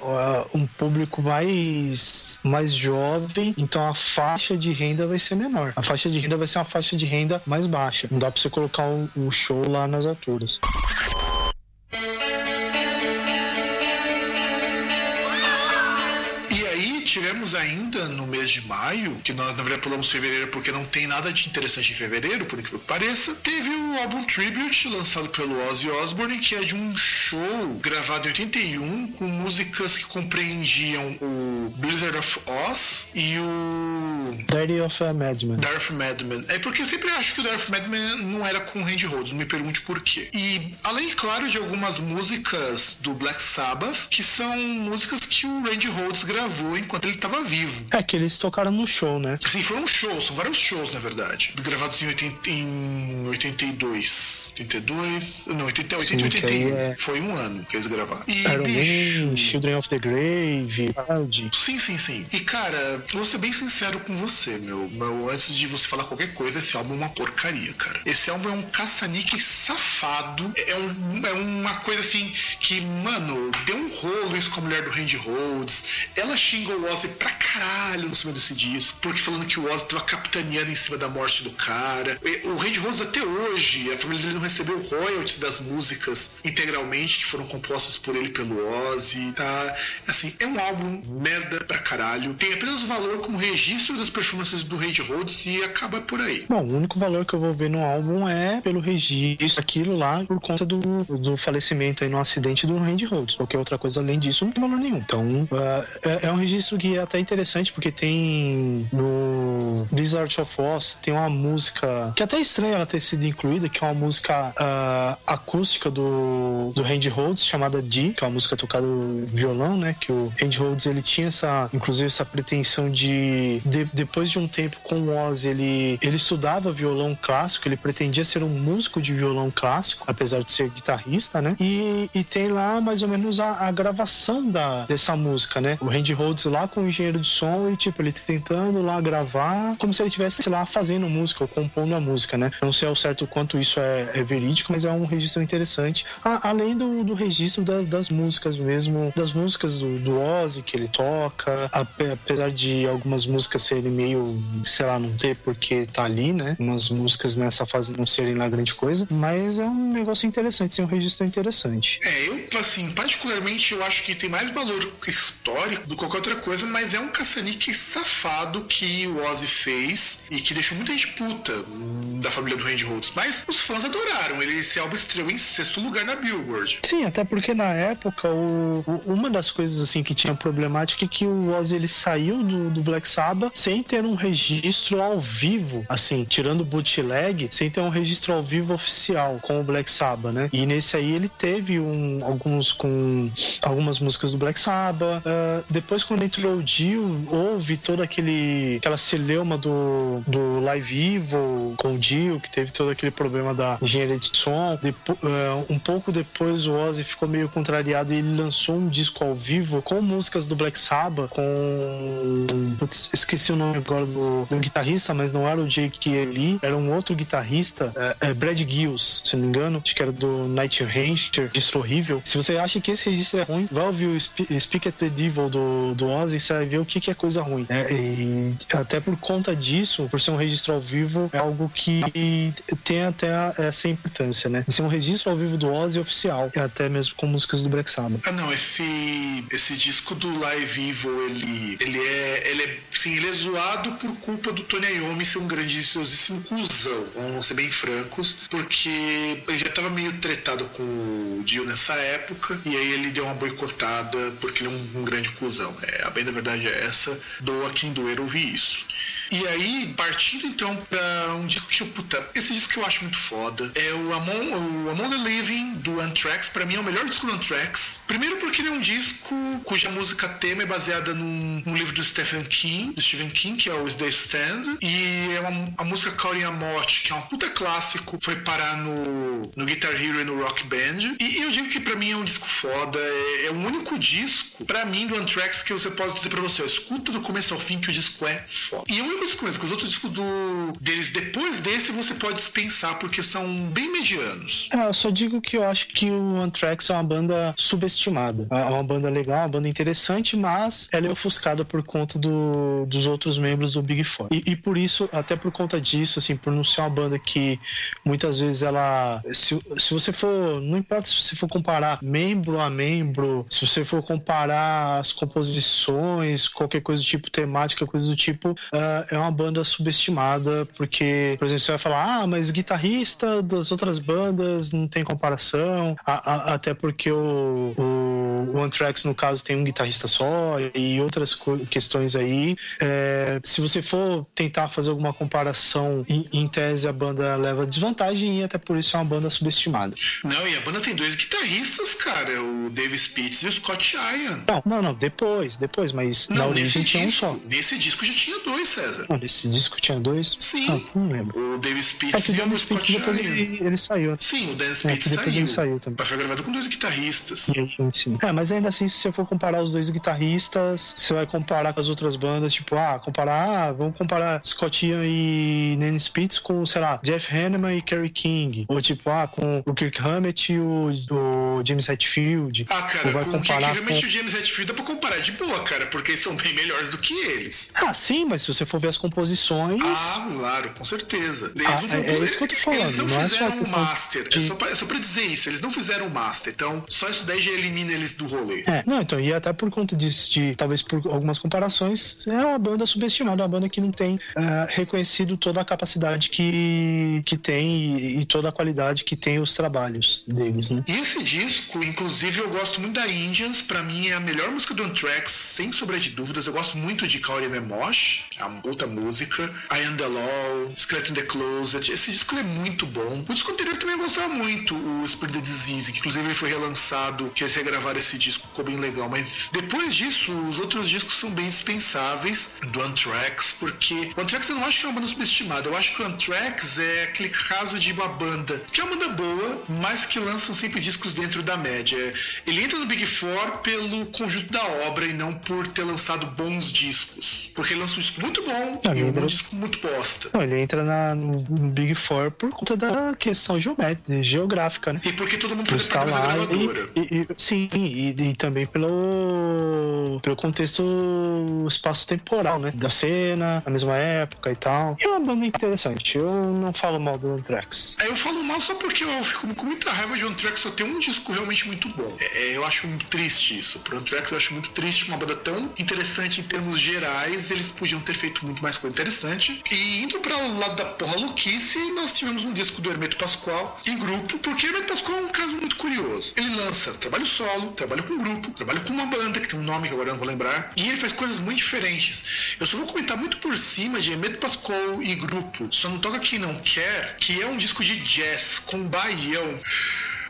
um público mais mais jovem, então a faixa de renda vai ser menor. A faixa de renda vai ser uma faixa de renda mais baixa. Não dá pra você colocar o, o show lá nas alturas. Ainda no mês de maio, que nós na verdade pulamos fevereiro porque não tem nada de interessante em fevereiro, por incrível que pareça, teve o álbum Tribute lançado pelo Ozzy Osbourne, que é de um show gravado em 81 com músicas que compreendiam o Blizzard of Oz e o Diary of a Madman. Darth Madman. É porque eu sempre acho que o Darth Madman não era com Randy Rhodes, não me pergunte por quê. E além, claro, de algumas músicas do Black Sabbath, que são músicas que o Randy Rhodes gravou enquanto ele estava vivo. É que eles tocaram no show, né? Assim, foram shows, são vários shows, na verdade. Gravados em, 80, em 82. 82? Não, 80, 80 Sim, que 81. aí é- Foi um ano que eles gravaram. E, Iron bicho, Man, Children of the Grave, Hard. Sim, sim, sim. E cara, vou ser bem sincero com você, meu. meu antes de você falar qualquer coisa, esse álbum é uma porcaria, cara. Esse álbum é um caça-níquel safado. É, um- é uma coisa assim que, mano, deu um rolo isso com a mulher do Randy Rhodes. Ela xingou o Ozzy pra caralho em cima desse disco, porque falando que o Ozzy tava capitaneando em cima da morte do cara. O Randy Rhodes até hoje, a família dele ele não recebeu royalties das músicas integralmente que foram compostas por ele pelo Ozzy, tá? Assim, é um álbum merda pra caralho. Tem apenas valor como registro das performances do Randy Rhodes e acaba por aí. Bom, o único valor que eu vou ver no álbum é pelo registro, aquilo lá, por conta do, do falecimento aí no acidente do Randy Rhodes. Qualquer outra coisa além disso não tem valor nenhum. Então, uh, é, é, um registro que é até interessante, porque tem no Blizzard of Oz, tem uma música que é até é estranha ela ter sido incluída, que é uma música uh, acústica do, do Randy Rhodes, chamada D, que é uma música tocada violão, né? Que o Randy Rhodes, ele tinha essa, inclusive, essa pretensão de, de depois de um tempo com o Oz, ele, ele estudava violão clássico, ele pretendia ser um músico de violão clássico, apesar de ser guitarrista, né? E, e tem lá mais ou menos a, a gravação da, dessa música, né? O Randy Rhodes lá com o engenheiro de som e, tipo, ele tentando lá gravar, como se ele estivesse lá fazendo música ou compondo a música, né? Não sei ao certo quanto isso é, é verídico, mas é um registro interessante. Além do, do registro da, das músicas mesmo, das músicas do, do Ozzy que ele toca, apesar de algumas músicas serem meio, sei lá, não ter porque tá ali, né? Umas músicas nessa fase não serem lá grande coisa, mas é um negócio interessante, sim, um registro interessante. É, eu, assim, particularmente eu acho que tem mais valor histórico do que qualquer outra coisa, mas é um caçanique safado que o Ozzy fez e que deixou muita gente puta da família do Randy Rhodes. Mas os fãs adoraram. Ele esse álbum estreou em sexto lugar na Billboard. Sim, até porque na época o, o, uma das coisas assim que tinha problemática é que o Ozzy ele saiu do, do, Black Sabbath sem ter um registro ao vivo, assim, tirando o bootleg, sem ter um registro ao vivo oficial com o Black Sabbath, né? E nesse aí ele teve um, alguns com algumas músicas do Black Sabbath. Uh, depois quando entrou o Dio, houve toda aquele aquela celeuma do, do Live Evil com o Dio, que teve todo aquele problema da engenharia de som. Depo, uh, um pouco depois o Ozzy ficou meio contrariado e ele lançou um disco ao vivo com músicas do Black Sabbath, com. Putz, esqueci o nome agora do, do guitarrista, mas não era o Jake Lee, era um outro guitarrista, é, Brad Gills, se não me engano, acho que era do Night Ranger, registro horrível. Se você acha que esse registro é ruim, vai ouvir o Speak at the Devil do, do Ozzy você vai ver o que, que é coisa ruim. Né? E até por conta disso, por ser um registro ao vivo, é algo que tem até essa importância, né? É um registro ao vivo do Ozzy oficial, até mesmo com músicas do Black Sabbath. Ah, não, esse, esse disco do Live Evil, ele, ele é, ele é, sim, ele é zoado por culpa do Tony Iommi ser um grandíssimo cuzão, vamos ser bem francos, porque ele já tava meio tretado com o Dio nessa época, e aí ele deu uma boicotada porque ele é um, um grande cuzão. É, a bem da verdade é essa, doa quem doer ouvir isso. E aí, partindo então pra um disco que, puta, esse disco que eu acho muito foda é o Among, o Among the Living do Anthrax. Pra mim é o melhor disco do Anthrax. Primeiro porque ele é um disco cuja música tema é baseada num, num livro do Stephen King, do Stephen King, que é o The Stand. E é uma, a música Calling a Morte, que é um puta clássico, foi parar no, no Guitar Hero e no Rock Band. E, eu digo que pra mim é um disco foda. É, é o único disco, pra mim, do Anthrax que você pode dizer pra você, escuta do começo ao fim que o disco é foda. E é o único disco mesmo, porque os outros discos do, deles depois desse você pode dispensar porque são bem medianos. É, eu só digo que eu acho que o Anthrax é uma banda subestimada. É uma banda legal, uma banda interessante, mas ela é ofuscada por conta do, dos outros membros do Big Four. E, e, por isso, até por conta disso, assim, por não ser uma banda que muitas vezes ela. Se, se você for. Não importa se você for comparar membro a membro, se você for comparar as composições, qualquer coisa do tipo temática, coisa do tipo, uh, é uma banda subestimada, porque, por exemplo, você vai falar, ah, mas guitarrista das outras bandas não tem comparação, a, a, até porque o, o, o Anthrax, no caso, tem um guitarrista só e outras questões aí. É, se você for tentar fazer alguma comparação, em, em, tese a banda leva desvantagem e até por isso é uma banda subestimada. Não, e a banda tem dois guitarristas, cara, o Dave Spitz e o Scott Ian. Não, não, não, depois, depois, mas não, na origem tinha um só. Nesse disco já tinha dois, César. Não, nesse disco tinha dois? Sim. Ah, não lembro. O Dave Spitz é que o Spitz depois ele, ele, saiu. Sim, o Dan Spitz é, depois saiu. ele saiu também. Mas foi gravado com dois guitarristas. Sim, sim. É, É, mas ainda assim, se você for comparar os dois guitarristas, você vai comparar com as outras bandas, tipo, ah, comparar, ah, vamos comparar Scott Ian e Nanny Spitz com, sei lá, Jeff Hanneman e Kerry King. Ou tipo, ah, com o Kirk Hammett e o, o James Hetfield. Ah, cara, vai com o Kirk Hammett com... e o James Hetfield dá pra comparar de boa, cara, porque eles são bem melhores do que eles. Ah, sim, mas se você for ver as composições. Ah, claro, com certeza. Eles ah, não, é, é isso que eu tô falando. Eles não, não fizeram é um master. De... É, só pra, é só pra dizer isso, eles não fizeram um master. Então, só isso daí já elimina eles do rolê. É, não, então, e até por conta disso, de talvez por algumas comparações, é uma banda subestimada, uma banda que não tem uh, reconhecido toda a capacidade que, que tem e, e, toda a qualidade que tem os trabalhos deles, né? E esse disco, inclusive, eu gosto muito da Indians, pra mim é a melhor música do Anthrax, sem sombra de dúvidas. Eu gosto muito de Kaori Memosh, é uma outra música. I Am The Law, Skeleton The Closet. Esse disco é muito bom. O disco anterior também eu gostava muito, o Spirit the Disease, que inclusive ele foi relançado, que eles regravaram esse disco, ficou bem legal. Mas depois disso, os outros discos são bem dispensáveis do Anthrax, porque o Anthrax eu não acho que é uma banda subestimada. Eu acho que o Anthrax é aquele caso de uma banda que é uma banda boa, mas que lançam sempre discos dentro da média. Ele entra no Big Four pelo conjunto da obra e não por ter lançado bons discos. Porque ele lança um disco muito bom não, e um disco muito bosta. Não, ele entra na, no, Big Four por conta da questão geométrica, geográfica, né? E porque todo mundo faz parte da gravadora. E, e, sim, e, e, também pelo, pelo contexto espaço-temporal, né? Da cena, na mesma época e tal. E é uma banda interessante. Eu não falo mal do Anthrax. É, eu falo mal só porque eu fico com muita raiva de Anthrax só ter um disco realmente muito bom. É, é, eu acho muito triste isso. Pro Anthrax eu acho muito triste uma banda tão interessante em termos gerais, eles podiam ter feito muito mais coisa interessante. E indo para o lado da porra louquice, nós tivemos um disco do Hermeto Pascoal em grupo, porque Hermeto Pascoal é um caso muito curioso. Ele lança trabalho solo, trabalho com grupo, trabalho com uma banda que tem um nome que agora eu não vou lembrar, e ele faz coisas muito diferentes. Eu só vou comentar muito por cima de Hermeto Pascoal e grupo. Só não toca quem não quer, que é um disco de jazz com baião.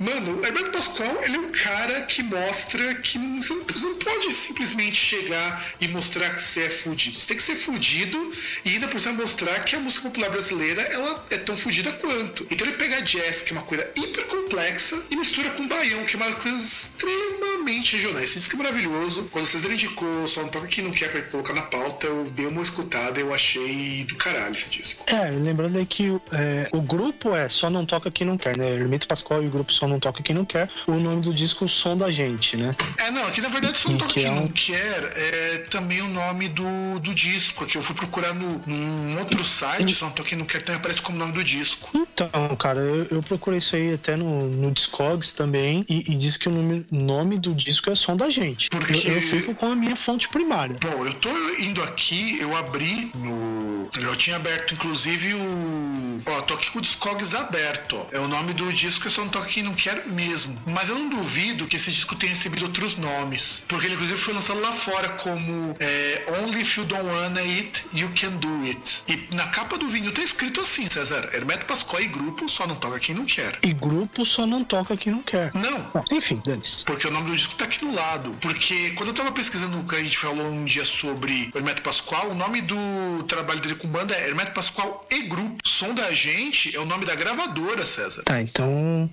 Mano, o Hermeto Pascoal, ele é um cara que mostra que não, você, não, não pode simplesmente chegar e mostrar que você é fudido. Você tem que ser fudido e ainda por cima mostrar que a música popular brasileira, ela é tão fudida quanto. Então ele pega jazz, que é uma coisa hiper complexa, e mistura com baião, que é uma coisa extremamente regional. Esse disco é maravilhoso. Quando César indicou, só não toca que não quer pra colocar na pauta, eu dei uma escutada, eu achei do caralho esse disco. É, lembrando aí que é, o grupo é Só Não Toca Quem Não Quer, né? Hermeto Pascoal e o grupo Só não toca quem não quer. O nome do disco, som da gente, né? É, não, aqui na verdade Som Toca Quem Não Quer é também o nome do, do disco. Aqui eu fui procurar no, num outro site, Som Toca Quem Não Quer também aparece como nome do disco. Então, cara, eu, eu procurei isso aí até no, no Discogs também e, e diz que o nome, nome do disco é Som da Gente. Porque... Eu, eu fico com a minha fonte primária. Bom, eu tô indo aqui, eu abri no. Eu tinha aberto inclusive o. Ó, tô aqui com o Discogs aberto, ó. É o nome do disco, é Só Não Toca Quem Não quero mesmo. Mas eu não duvido que esse disco tenha recebido outros nomes. Porque ele, inclusive, foi lançado lá fora como é, Only If You Don't Wanna It, You Can Do It. E na capa do vinil tá escrito assim, César. Hermeto Pascoal e grupo só não toca quem não quer. E grupo só não toca quem não quer. Não. Ah, enfim, dane-se. Porque o nome do disco tá aqui no lado. Porque quando eu tava pesquisando o que a gente falou um dia sobre Hermeto Pascoal, o nome do trabalho dele com banda é Hermeto Pascoal e Grupo. Som da gente é o nome da gravadora, César. Tá, então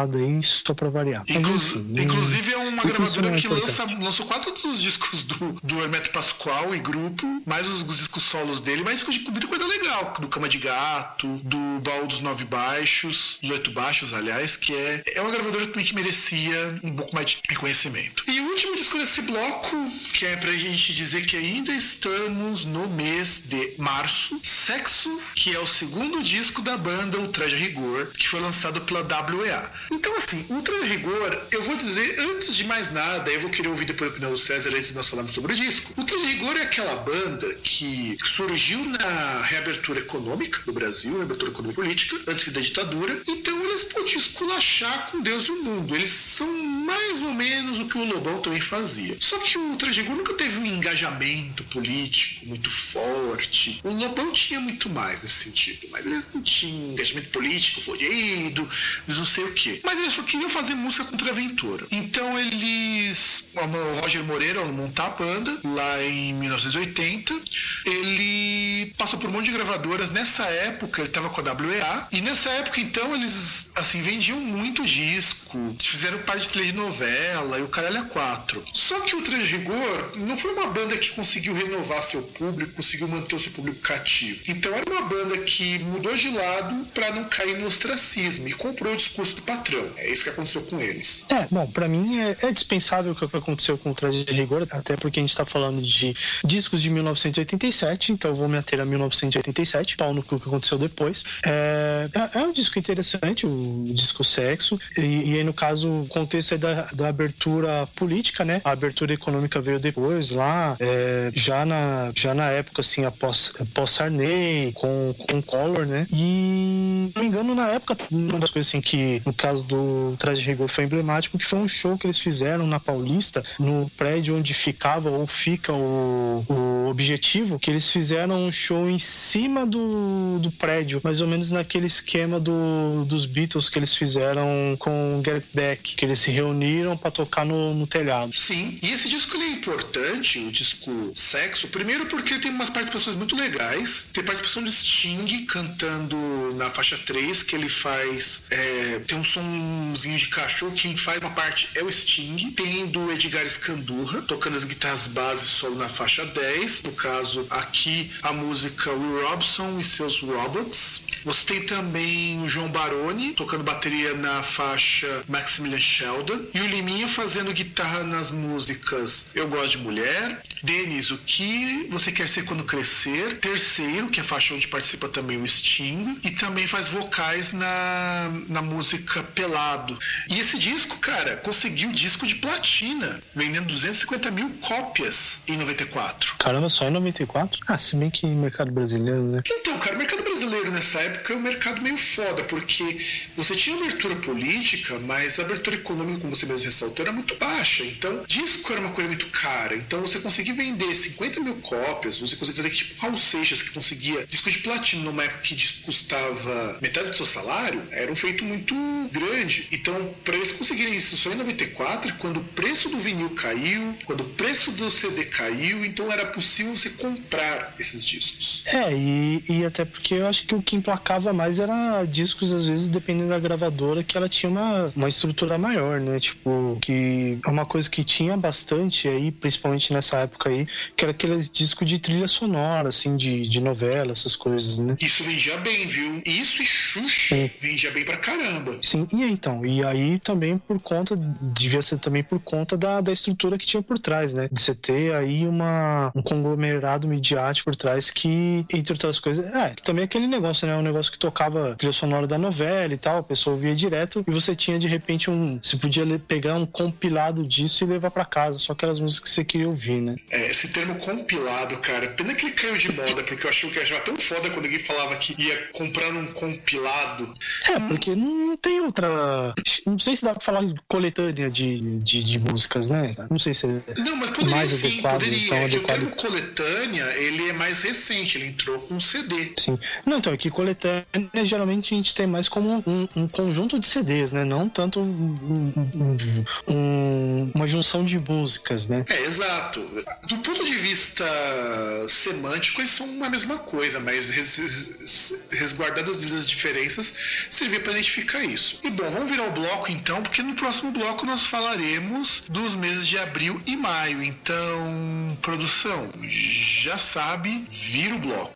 pichotado aí, só pra variar. Inclu enfim, inclusive é uma gravadora que lança, lançou quatro dos discos do, do Hermeto Pascoal e grupo, mais os, os discos solos dele, mas com muita coisa legal. Do Cama de Gato, do Baú dos Nove Baixos, dos Oito Baixos, aliás, que é, é uma gravadora também que merecia um pouco mais de reconhecimento. E o último disco desse bloco, que é pra gente dizer que ainda estamos no mês de março, Sexo, que é o segundo disco da banda Ultra Rigor, que foi lançado pela WEA. Então, assim, Ultra Rigor, eu vou dizer, antes de mais nada, eu vou querer ouvir depois a opinião do César antes de nós falarmos sobre o disco. Ultra Rigor é aquela banda que surgiu na reabertura econômica do Brasil, reabertura econômica política, antes da ditadura. Então, eles podiam esculachar com Deus e o mundo. Eles são mais ou menos o que o Lobão também fazia. Só que o Ultra Rigor nunca teve um engajamento político muito forte. O Lobão tinha muito mais nesse sentido, mas eles não tinham engajamento político fodido, eles não sei o quê. Mas eles só queriam fazer música contra a aventura. Então eles. O Roger Moreira, ao montar a banda, lá em 1980, ele passou por um monte de gravadoras. Nessa época ele estava com a WEA, e nessa época então eles assim, vendiam muito disco, fizeram parte de telenovela e o caralho é quatro. Só que o Transrigor não foi uma banda que conseguiu renovar seu público, conseguiu manter o seu público cativo. Então era uma banda que mudou de lado para não cair no ostracismo e comprou o discurso do patrão. É isso que aconteceu com eles. É, bom, para mim é, é, dispensável o que aconteceu com o Transrigor, até porque a gente tá falando de discos de 1987, então eu vou me ater a 1987, pau no que aconteceu depois. É, é, é um disco interessante, o disco Sexo, e, e aí no caso o contexto é da, da abertura política, né? A abertura econômica veio depois, lá, é, já, na, já na época, assim, após, após Sarney, com, com Collor, né? E, não me engano, na época, uma das coisas assim que, no caso do Traje Rigor, foi emblemático, que foi um show que eles fizeram na Paulista, no prédio onde ficava ou fica o, o objetivo, que eles fizeram um show em cima do, do prédio, mais ou menos naquele esquema do, dos Beatles que eles fizeram com Get Back, que eles se reuniram para tocar no, no, telhado. Sim, e esse disco é importante, o disco Sexo, primeiro porque tem umas participações muito legais. Tem participação de Sting cantando na faixa 3, que ele faz. É, tem um somzinho de cachorro, quem faz uma parte é o Sting. Tem do Edgar Scandurra, tocando as guitarras base solo na faixa 10. No caso, aqui a música Will Robson e seus Robots. Você tem também o João Baroni tocando bateria na faixa Maximilian Sheldon e o Liminha fazendo guitarra nas músicas Eu Gosto de Mulher, Denis, o que você quer ser quando crescer, Terceiro, que é a faixa onde participa também o Sting, e também faz vocais na, na música Pelado. E esse disco, cara, conseguiu disco de platina, vendendo 250 mil cópias em 94. Caramba, só em 94? Ah, se bem que mercado brasileiro, né? Então, cara, mercado brasileiro nessa época é um mercado meio foda, porque você tinha abertura política, mas a abertura econômica, como você mesmo ressaltou, era muito baixa. Então, disco era uma coisa muito cara. Então, você conseguir vender 50 mil cópias, você conseguia fazer tipo Raul Seixas, que conseguia disco de platino numa época que disco custava metade do seu salário, era um feito muito grande. Então, para eles conseguirem isso só em 94, quando o preço do vinil caiu, quando o preço do CD caiu, então era possível você comprar esses discos. É, e, e até porque eu acho que o que emplacava mais era discos, às vezes, dependendo da gravadora, que ela tinha uma, uma estrutura maior, né? Tipo, que é uma coisa que tinha bastante aí, principalmente nessa época aí, que era aqueles discos de trilha sonora, assim, de, de novela, essas coisas, né? Isso vendia bem, viu? Isso e Xuxa vendia bem pra caramba. Sim, e então, e aí também por conta, devia ser também por conta da, da estrutura que tinha por trás, né? De você ter aí uma, um conglomerado midiático por trás que, entre outras coisas, é, também aquele negócio, né? Negócio que tocava trilha sonora da novela e tal, a pessoa via direto e você tinha de repente um. Você podia pegar um compilado disso e levar para casa, só aquelas músicas que você queria ouvir, né? É, esse termo compilado, cara, pena que ele caiu de moda, porque eu achei que achava tão foda quando alguém falava que ia comprar um compilado. É, porque não tem outra. Não sei se dá pra falar coletânea de, de, de músicas, né? Não sei se é não, mas poderia mais sim, adequado. Poderia. Então, é adequado. o termo coletânea, ele é mais recente, ele entrou com CD. Sim. Não, então, é que coletânea geralmente a gente tem mais como um, um conjunto de CDs, né? Não tanto um, um, uma junção de músicas, né? É, exato. Do ponto de vista semântico, eles são a mesma coisa, mas res, resguardadas as diferenças, servia para identificar isso. E bom, vamos virar o bloco então, porque no próximo bloco nós falaremos dos meses de abril e maio. Então, produção, já sabe, vira o bloco.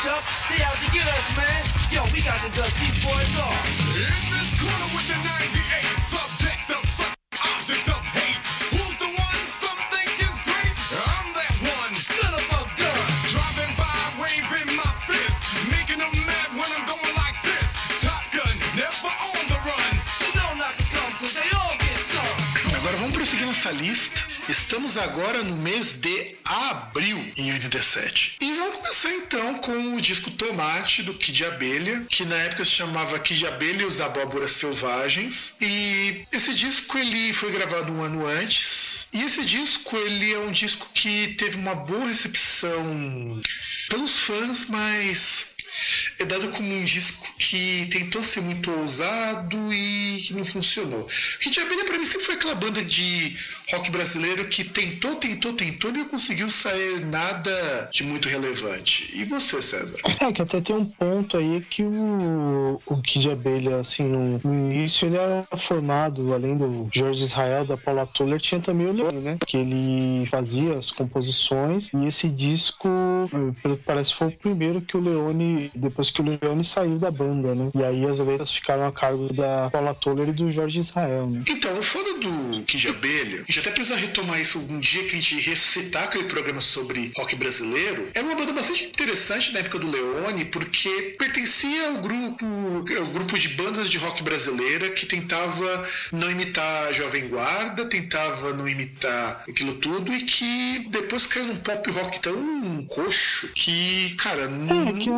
Chuck, they out to get us, man. Yo, we got to dust these boys off. In this corner with the 98, subject Estamos agora no mês de abril, em 87. E vamos começar então com o disco Tomate, do Kid Abelha, que na época se chamava Kid Abelha e os Abóboras Selvagens. E esse disco ele foi gravado um ano antes. E esse disco ele é um disco que teve uma boa recepção pelos fãs, mas é dado como um disco que tentou ser muito ousado e que não funcionou. Kid Abelha para mim sempre foi aquela banda de rock brasileiro que tentou, tentou, tentou e não conseguiu sair nada de muito relevante. E você, César? É, que até tem um ponto aí que o, o Kid Abelha, assim, no, no início ele era formado, além do Jorge Israel, da Paula Toller, tinha também o Leone, né? Que ele fazia as composições e esse disco, que parece, foi o primeiro que o Leone, depois que o Leone saiu da banda, né? E aí as letras ficaram a cargo da Paula Toller e do Jorge Israel, né? Então, o foda do Kid Abelha, a gente até precisa retomar isso um dia que a gente ressuscitar aquele programa sobre rock brasileiro, era uma banda bastante interessante na época do Leone, porque pertencia ao grupo, ao grupo de bandas de rock brasileira que tentava não imitar a Jovem Guarda, tentava não imitar aquilo tudo e que depois caiu num pop rock tão coxo que, cara, não, é, que,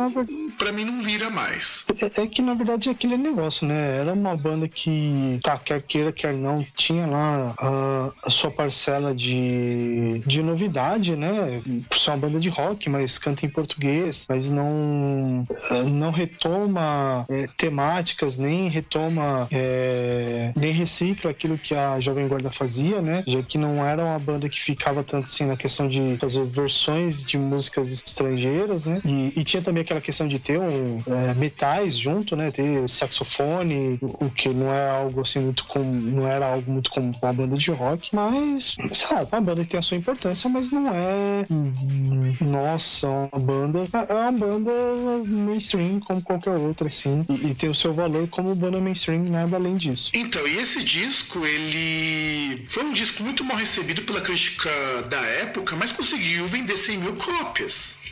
pra mim não vira mais. É, é, que na verdade é aquele negócio, né? Era uma banda que, tá, quer queira, quer não, tinha lá a, a sua parcela de, de novidade, né? Por ser uma banda de rock, mas canta em português, mas não, não retoma é, temáticas, nem retoma, é, nem recicla aquilo que a Jovem Guarda fazia, né? Já que não era uma banda que ficava tanto assim na questão de fazer versões de músicas estrangeiras, né? E, e tinha também aquela questão de ter é, metais junto, né? Ter saxofone, o que não é algo assim muito comum, não era algo muito comum para uma banda de rock, mas, sei lá, uma banda que tem a sua importância, mas não é, nossa, uma banda, é uma banda mainstream como qualquer outra, assim, e, e tem o seu valor como banda mainstream, nada além disso. Então, e esse disco, ele foi um disco muito mal recebido pela crítica da época, mas conseguiu vender 100 mil cópias.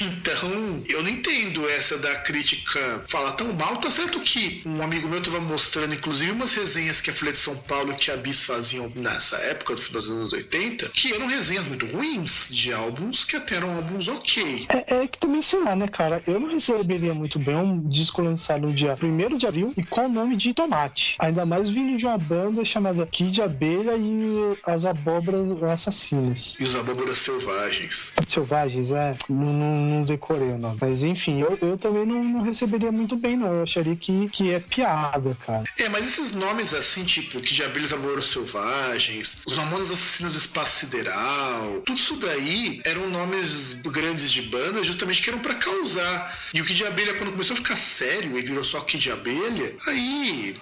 Então, eu não entendo essa da crítica falar tão mal. Tá certo que um amigo meu tava mostrando, inclusive, umas resenhas que a Folha de São Paulo e que a Bis faziam nessa época, dos anos 80, que eram resenhas muito ruins de álbuns que até eram álbuns ok. É, é que também, sei lá, né, cara? Eu não receberia muito bem um disco lançado no dia 1 de abril e com o nome de Tomate. Ainda mais vindo de uma banda chamada Kid Abelha e as Abóboras Assassinas. E os Abóboras Selvagens. Selvagens, é. Não, não, não decorei o nome. Mas enfim, eu, eu também não, não, receberia muito bem, não. Eu acharia que, que é piada, cara. É, mas esses nomes assim, tipo, que Kid Abelha Abóboras Selvagens, os Mamonas Assassinos do Espaço Sideral, tudo isso daí eram nomes grandes de banda justamente que eram para causar. E o Kid Abelha, quando começou a ficar sério e virou só Kid Abelha, aí.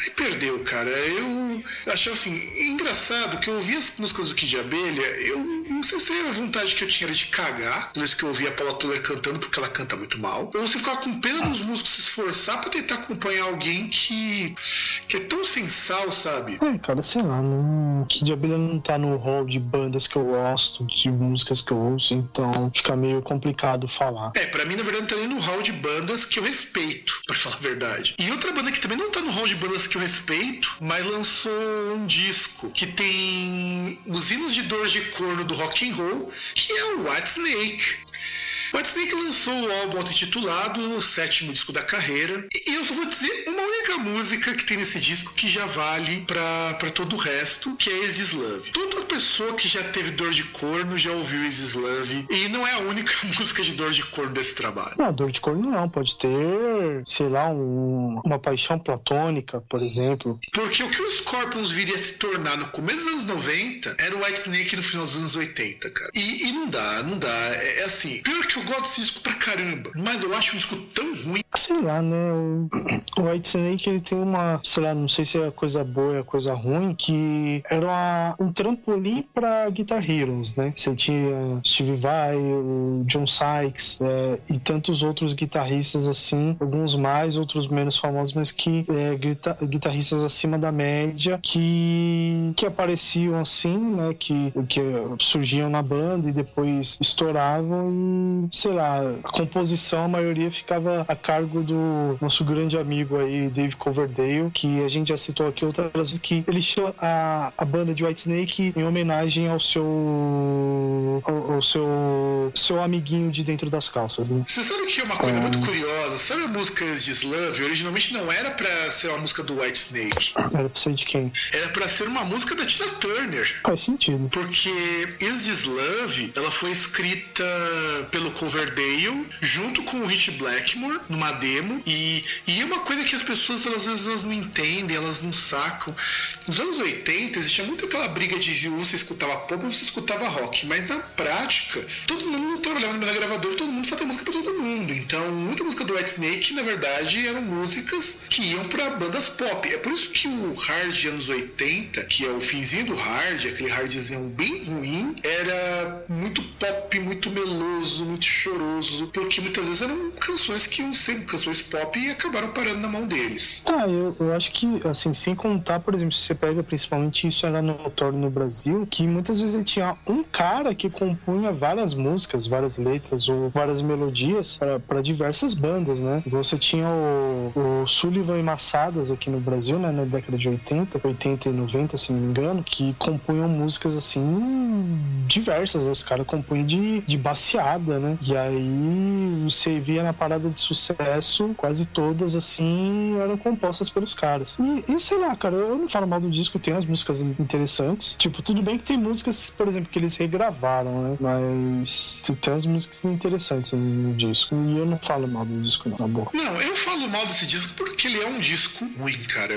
Aí perdeu, cara. Eu achei assim, engraçado que eu ouvi as músicas do Kid Abelha, eu não sei se a vontade que eu tinha era de cagar, que eu ouvia a Paula Tuller cantando porque ela canta muito mal, ou se ficava com pena dos músicos se esforçar pra tentar acompanhar alguém que, que é tão sensal, sabe? É, cara, sei lá, não... Kid Abelha não tá no hall de bandas que eu gosto, de músicas que eu ouço, então fica meio complicado falar. É, pra mim, na verdade, não tá nem no hall de bandas que eu respeito, pra falar a verdade. E outra banda que também não tá no hall de bandas que eu respeito, mas lançou um disco que tem os hinos de dor de corno do rock and roll, que é o White Snake. Whitesnake lançou o álbum auto-intitulado, o sétimo disco da carreira. E eu só vou dizer uma única música que tem nesse disco que já vale para todo o resto, que é Is Love. Toda pessoa que já teve dor de corno já ouviu Is Love. E não é a única <laughs> música de dor de corno desse trabalho. Não, dor de corno não. Pode ter, sei lá, um, uma paixão platônica, por exemplo. Porque o que o Scorpions viria a se tornar no começo dos anos 90 era o Whitesnake no final dos anos 80, cara. E, e não dá, não dá. É, é assim, pior que eu gosto desse disco pra caramba, mas eu acho um disco tão ruim. Sei lá, né? O White Snake ele tem uma, sei lá, não sei se é coisa boa ou coisa ruim, que era uma, um trampolim pra Guitar Heroes, né? Você tinha Steve Vai, o John Sykes é, e tantos outros guitarristas assim, alguns mais, outros menos famosos, mas que é, guitar, guitarristas acima da média que, que apareciam assim, né? Que, que surgiam na banda e depois estouravam e sei lá, a composição, a maioria ficava a cargo do nosso grande amigo aí, Dave Coverdale, que a gente já citou aqui outras vezes, que ele chama a, a banda de Whitesnake em homenagem ao seu ao, ao, seu seu amiguinho de dentro das calças, né? Você sabe que é uma coisa muito curiosa? Sabe a música de Slave? Originalmente não era pra ser uma música do Whitesnake. Era pra ser de quem? Era pra ser uma música da Tina Turner. Faz sentido. Porque Is This Love, ela foi escrita pelo Coverdale, junto com o Rich Blackmore, numa demo. E, e é uma coisa que as pessoas, elas, às vezes, elas não entendem, elas não sacam. Nos anos 80, existia muito aquela briga de você escutava pop ou você escutava rock. Mas na prática, todo mundo trabalhava na gravadora, todo mundo fazia música pra todo mundo. Então, muita música do White Snake, na verdade, eram músicas que iam para bandas pop. É por isso que o hard anos 80, que é o finzinho do hard, aquele hardzão bem ruim, era muito pop, muito meloso, muito choroso, porque muitas vezes eram canções que iam ser canções pop e acabaram parando na mão deles. Ah, eu, eu acho que, assim, sem contar, por exemplo, se você pega principalmente isso era notório no Brasil, que muitas vezes tinha um cara que compunha várias músicas, várias letras ou várias melodias para diversas bandas, né? Você tinha o, o Sullivan e Massadas aqui no Brasil, né, na década de 80, 80 e 90, se não me engano, que compunham músicas assim diversas, né? os caras compunham de, de baseada, né? E aí você via na parada de sucesso, quase todas assim eram compostas pelos caras. E, e sei lá, cara, eu não falo mal do disco, tem umas músicas interessantes. Tipo, tudo bem que tem músicas, por exemplo, que eles regravaram, né? Mas tem umas músicas interessantes no disco. E eu não falo mal do disco, não, na boa. Não, eu falo mal desse disco porque ele é um disco ruim, cara.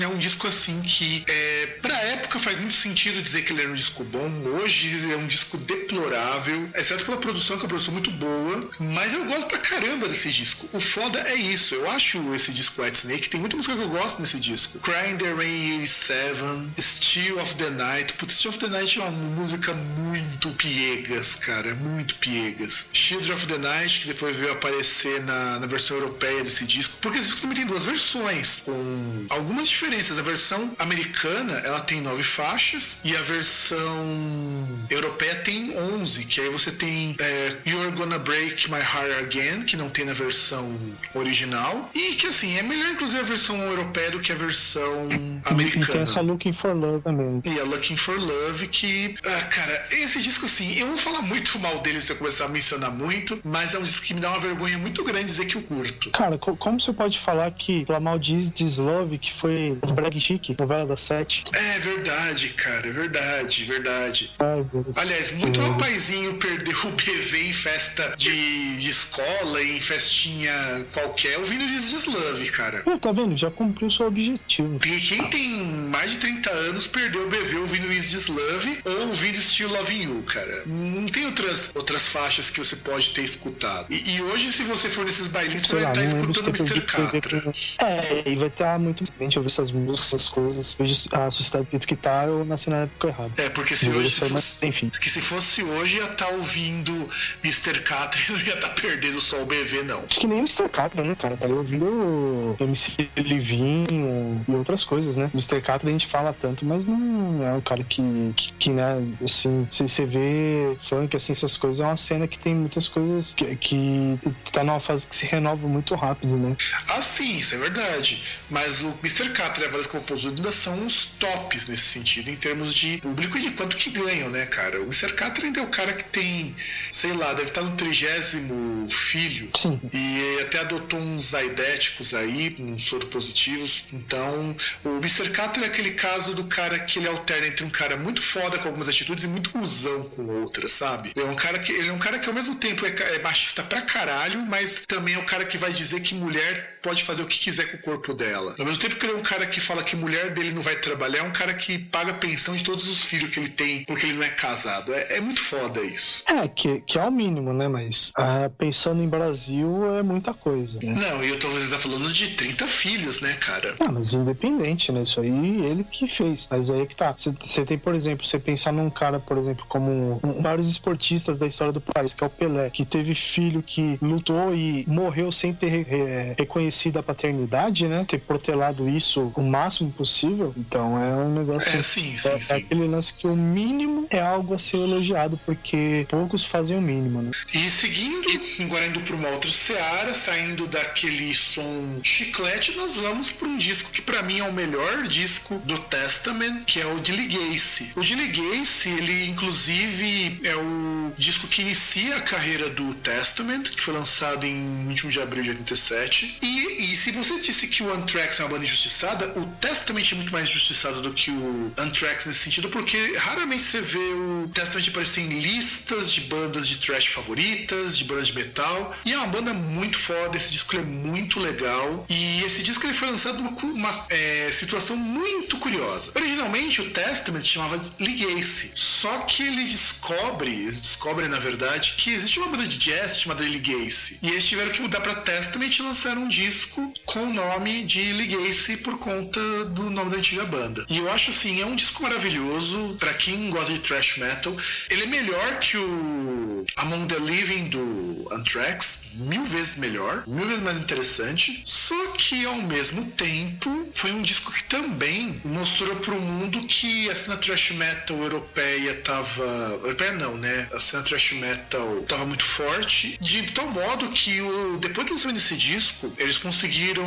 É um disco assim que, é, pra época, faz muito sentido dizer que ele era um disco bom. Hoje é um disco deplorável, exceto pela produção, que é uma produção muito boa. Mas eu gosto pra caramba desse disco. O foda é isso. Eu acho esse disco White Snake, tem muita música que eu gosto nesse disco. Crying the Rain 87, Still of the Night. Putz, Still of the Night é uma música muito piegas, cara. Muito piegas. Shield of the Night, que depois veio aparecer na, na versão europeia desse disco. Porque esse disco também tem duas versões, com algumas diferenças. A versão americana, ela tem nove faixas, e a versão europeia tem onze, que aí você tem é, You're Gonna Break My Heart Again, que não tem na versão original, e que assim, é melhor inclusive a versão europeia do que a versão americana. E tem essa Looking for Love também. E a Looking for Love, que, ah, cara, esse disco assim, eu vou falar muito mal dele se eu começar a mencionar muito, mas é um disco que me dá uma vergonha muito grande dizer que eu curto. Cara, como você pode falar que Lamal diz Love, que foi Brag Chic, novela da Sete? É verdade, cara, é verdade, verdade. Ai, Aliás, muito rapazinho perdeu o BV em festa de, de escola, em festinha qualquer, ouvindo This Love, cara. É, tá vendo? Já cumpriu seu objetivo. E quem tem mais de 30 anos perdeu o BV ouvindo Is This Love ou ouvindo Still Loving You, cara. Não tem outras, outras faixas que você pode ter escutado. E, e hoje, se você for nesses bailinhos, você vai estar escutando Mr. Catra. É, e vai estar muito diferente ouvir essas músicas, essas coisas. Vejo a sociedade do jeito que tá, eu nasci na época errada. É, porque se hoje. Se fosse, enfim. Que se fosse hoje, ia estar tá ouvindo Mr. Catra <laughs> não ia estar tá perdendo só o BV, não. Acho que nem Mr. Catra, né, cara? Tá ouvindo MC Livinho e outras coisas, né? Mr. Catra a gente fala tanto, mas não é um cara que, que, que né, assim, se você vê funk, assim, essas coisas, é uma cena que tem muitas coisas que, que tá numa fase que se renova muito rápido, né? Ah, sim, isso é verdade. Mas o Mr. Catra e a Varas ainda são os tops nesse sentido, em termos de público e de quanto que ganham, né, cara? O Mr. Catra ainda é o cara que tem, sei lá, deve estar no trigésimo filho. Sim. E até adotou uns aidéticos aí, uns soro positivos. Então, o Mr. Catra é aquele caso do cara que ele alterna entre um cara muito foda com algumas atitudes e muito cuzão com outras, sabe? É um cara que, ele é um cara que ao mesmo tempo é, é machista pra caralho, mas também é o cara que vai dizer que mulher pode fazer o que quiser com o corpo dela. Ao mesmo tempo que ele é um cara que fala que mulher dele não vai trabalhar, é um cara que paga pensão de todos os filhos que ele tem porque ele não é casado. É, é muito foda isso. É, que, que é o mínimo, né? Mas ah, pensando em Brasil é muita coisa. Né? Não, e eu tô você tá falando de 30 filhos, né, cara? Ah, mas independente, né? Isso aí ele que fez. Mas aí é que tá. Você tem, por exemplo, você pensar num cara, por exemplo, como um, vários esportistas da história do país, que é o Pelé, que teve filho que lutou e morreu sem ter é, reconhecido a paternidade, né? Ter protelado isso o máximo possível. Então é um negócio. É, sim, sim, é, sim. é aquele lance que o mínimo é algo a ser elogiado, porque poucos fazem o mínimo, né? E seguindo, agora indo para uma outra seara, saindo daquele som chiclete, nós vamos para um disco que para mim é o melhor disco do Testament, que é o Dilly Gacy. O Dilly Gacy, ele inclusive é o disco que inicia a carreira do Testament, que foi lançado em 21 de abril de 87. E, e se você disse que o Anthrax é uma banda injustiçada, o Testament é muito mais injustiçado do que o, Anthrax nesse sentido, porque raramente você vê o Testament aparecer em listas de bandas de thrash favoritas, de bandas de metal. E é uma banda muito foda, esse disco é muito legal. E esse disco ele foi lançado numa uma, é, situação muito curiosa. Originalmente o Testament chamava Legacy, só que ele descobre, eles descobrem na verdade, que existe uma banda de jazz chamada Legacy. E eles tiveram que mudar para Testament e lançaram um disco com o nome de Legacy por conta do nome da antiga banda. E eu acho assim, é um disco maravilhoso para quem gosta de thrash metal. Ele é melhor que o Among the Living do Anthrax, mil vezes melhor, mil vezes mais interessante. Só que ao mesmo tempo foi um disco que também mostrou pro mundo que a cena thrash metal europeia tava. Europeia não, né? A cena thrash metal tava muito forte. De tal modo que o... depois do lançamento desse disco, eles conseguiram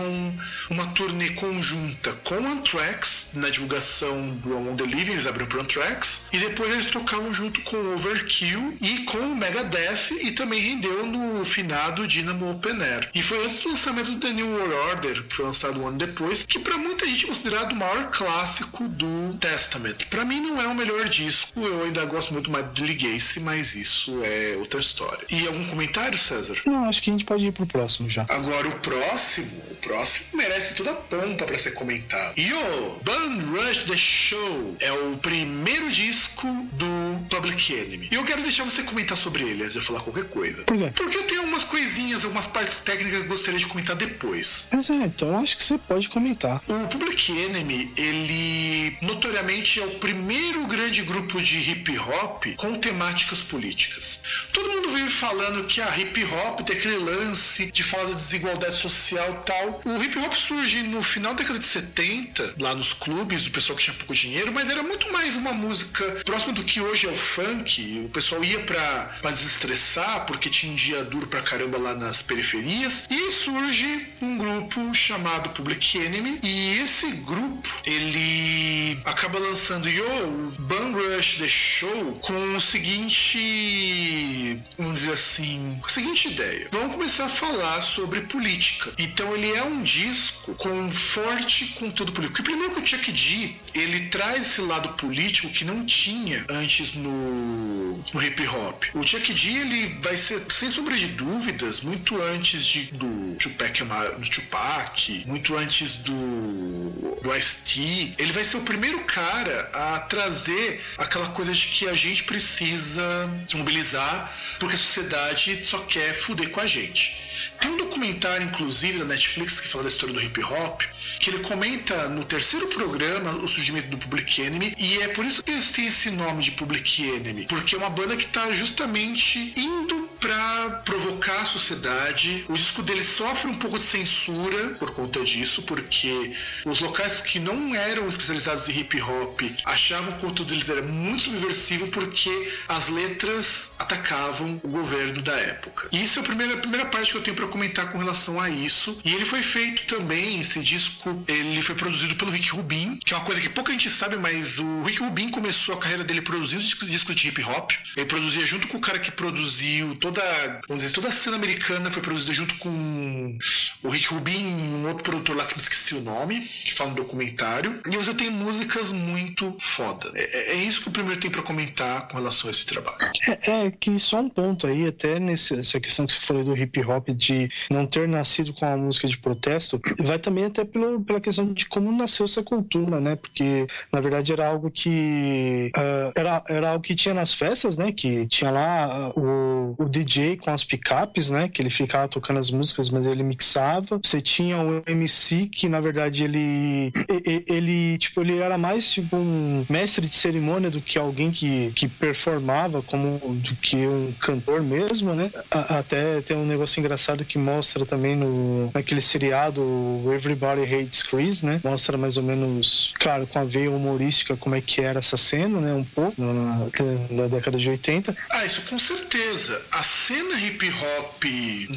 uma turnê conjunta com Anthrax na divulgação do Among the Living, eles abriram pro Anthrax. E depois eles tocavam junto com Overkill e com o Megadeth e também rendeu no finado Dynamo Open Air. E foi antes do lançamento do The New World Order, que foi lançado um ano depois, que para muita gente é considerado o maior clássico do Testament. Para mim não é o melhor disco, eu ainda gosto muito mais de Legacy, mas isso é outra história. E algum comentário, César? Não, acho que a gente pode ir pro próximo já. Agora o próximo, o próximo merece toda a pompa para ser comentado. Yo, Band Rush The Show é o primeiro disco do Public Enemy. E eu quero deixar você comentar sobre ele de eu falar qualquer coisa. Por quê? Porque eu tenho umas coisinhas, algumas partes técnicas que eu gostaria de comentar depois. Mas é, então acho que você pode comentar. O Public Enemy, ele notoriamente é o primeiro grande grupo de hip hop com temáticas políticas. Todo mundo vive falando que a hip hop tem aquele lance de falar da desigualdade social e tal. O hip hop surge no final da década de 70, lá nos clubes do pessoal que tinha pouco dinheiro, mas era muito mais uma música próxima do que hoje é o funk. O pessoal ia pra, pra desestressar porque tinha um dia duro pra caramba lá nas periferias. E surge um grupo chamado Public Enemy. E esse grupo, ele acaba lançando Yo, o Bum Rush The Show com o seguinte, vamos dizer assim, seguinte ideia. Vamos começar a falar sobre política. Então ele é um disco com um forte conteúdo político. Primeiro que o Chuck D, ele traz esse lado político que não tinha antes no, no hip hop. O Chuck D, ele vai ser, sem sombra de dúvidas, muito antes de, do Tupac, do Tupac muito antes do, do Ice-T, ele vai ser o primeiro cara a trazer aquela coisa de que a gente precisa se mobilizar porque a sociedade só quer fuder com a gente. Tem um documentário, inclusive, da Netflix que fala da história do hip hop, que ele comenta no terceiro programa o surgimento do Public Enemy, e é por isso que eles têm esse nome de Public Enemy, porque é uma banda que está justamente indo para provocar a sociedade. O disco dele sofre um pouco de censura por conta disso, porque os locais que não eram especializados em hip hop achavam o conteúdo dele era muito subversivo porque as letras atacavam o governo da época. E isso é a primeira, a primeira parte que eu tenho para comentar com relação a isso. E ele foi feito também, esse disco, ele foi produzido pelo Rick Rubin, que é uma coisa que pouca gente sabe, mas o Rick Rubin começou a carreira dele produzindo discos, de hip hop. Ele produzia junto com o cara que produziu toda, vamos dizer, toda a cena americana foi produzida junto com o Rick Rubin, um outro produtor lá que me esqueci o nome, que fala no documentário. E você tem músicas muito foda. É, é, é isso que o primeiro tem para comentar com relação a esse trabalho. É, é, que só um ponto aí, até nessa questão que você falou do hip hop, de não ter nascido com a música de protesto, vai também até pelo, pela questão de como nasceu essa cultura, né? Porque na verdade era algo que uh, era, era algo que tinha nas festas, né? Que tinha lá uh, o, o DJ com as picapes, né? Que ele ficava tocando as músicas, mas ele mixava. Você tinha o MC que na verdade ele ele tipo ele era mais tipo um mestre de cerimônia do que alguém que, que performava como do que um cantor mesmo, né? A, até tem um negócio engraçado que mostra também no naquele seriado Everybody Hates Chris, né? Mostra mais ou menos, claro, com a veia humorística como é que era essa cena, né? Um pouco na, na década de 80. Ah, isso com certeza. A cena hip hop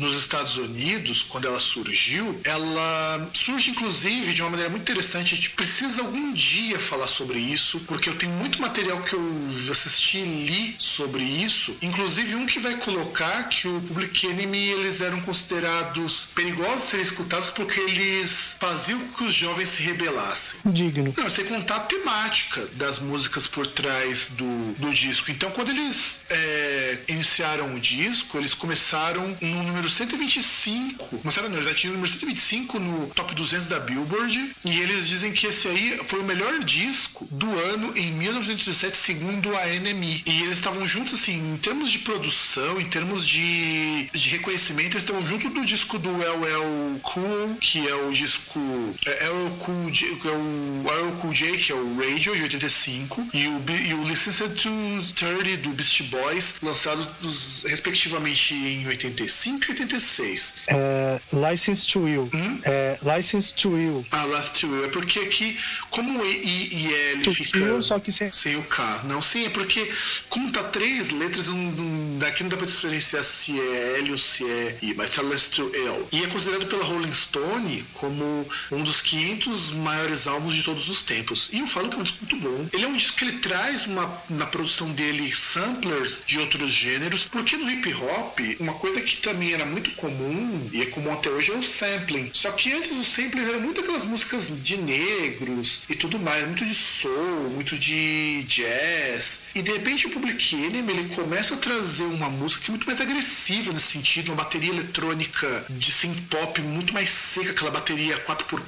nos Estados Unidos, quando ela surgiu, ela surge inclusive de uma maneira muito interessante. A gente precisa algum dia falar sobre isso, porque eu tenho muito material que eu assisti e li sobre isso, inclusive um que vai colocar que o Public Enemy eles eram considerados perigosos serem escutados porque eles faziam que os jovens se rebelassem. Digno. Não, sem contar a temática das músicas por trás do, do disco. Então, quando eles é, iniciaram o disco, eles começaram no número 125. Começaram, não, eles já tinham o número 125 no top 200 da Billboard. E eles dizem que esse aí foi o melhor disco do ano em 1917, segundo a NME. E eles estavam juntos, assim, em termos de produção, em termos de, de reconhecimento, eles estavam junto do disco do LL Cool, que é o disco. É, LL Cool J, que é o LL Cool J, que é o Radio, de 85, e o, e o License to 30 do Beast Boys, lançados respectivamente em 85 e 86. É, License to Will. Hum? É, License to Will. Ah, Last to Will. É porque aqui, como o E e L To fica. Will, só que sem. Sem o K. Não, sim, é porque, como tá três letras, não, não, daqui não dá pra diferenciar se é L ou se é I, mas tá Last to L. E é considerado pela Rolling Stone como um dos 500 maiores álbuns de todos os tempos. E eu falo que é um disco muito bom. Ele é um disco que ele traz uma, na produção dele samplers de outros gêneros, porque no hip hop, uma coisa que também era muito comum, e é comum até hoje, é o sampling. Só que antes os samplers eram muito aquelas músicas de negros e tudo mais, muito de soul, muito de jazz. E de repente o Public Enemy ele começa a trazer uma música que é muito mais agressiva nesse sentido, uma bateria eletrônica de synth pop muito mais seca, aquela bateria 4x4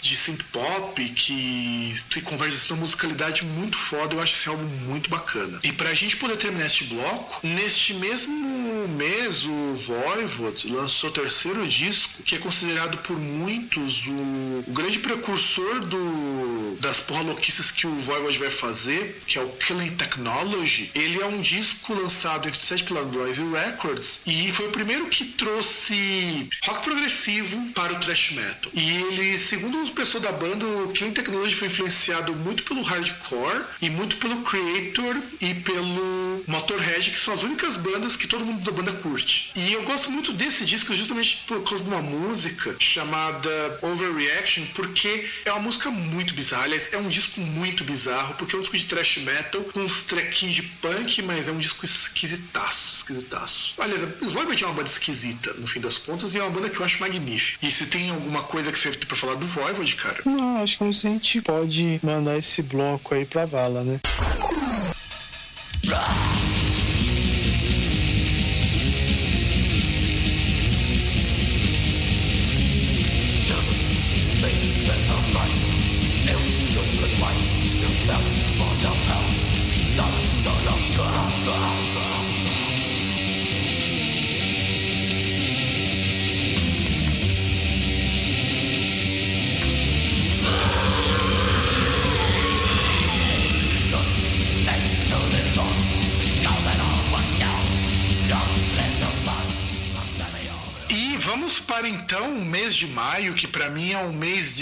de synth pop que se converge numa musicalidade muito foda. Eu acho esse álbum muito bacana. E pra gente poder terminar este bloco, neste mesmo mês o Voivod lançou o terceiro disco, que é considerado por muitos o, o grande precursor do, das porra louquices que o Voivod vai fazer, que é o Killing Technology. Ele é um disco lançado em 87 pela Noise Records e foi o primeiro que trouxe rock progressivo para o thrash metal. E ele, segundo as pessoas da banda, o Killing Technology foi influenciado muito pelo hardcore e muito pelo Creator e pelo Motorhead, que são as únicas bandas que todo mundo da banda curte. E eu gosto muito desse disco justamente por causa de uma música chamada Overreaction, porque é uma música muito bizarra. Aliás, é um disco muito bizarro, porque é um disco de thrash metal, com uns trequinhos de punk, mas é um disco esquisitaço, esquisitaço. Aliás, Voivod é uma banda esquisita, no fim das contas, e é uma banda que eu acho magnífica. E se tem alguma coisa que você tem pra falar do Voivod, cara? Não, acho que a gente pode mandar esse bloco aí pra vala, né? E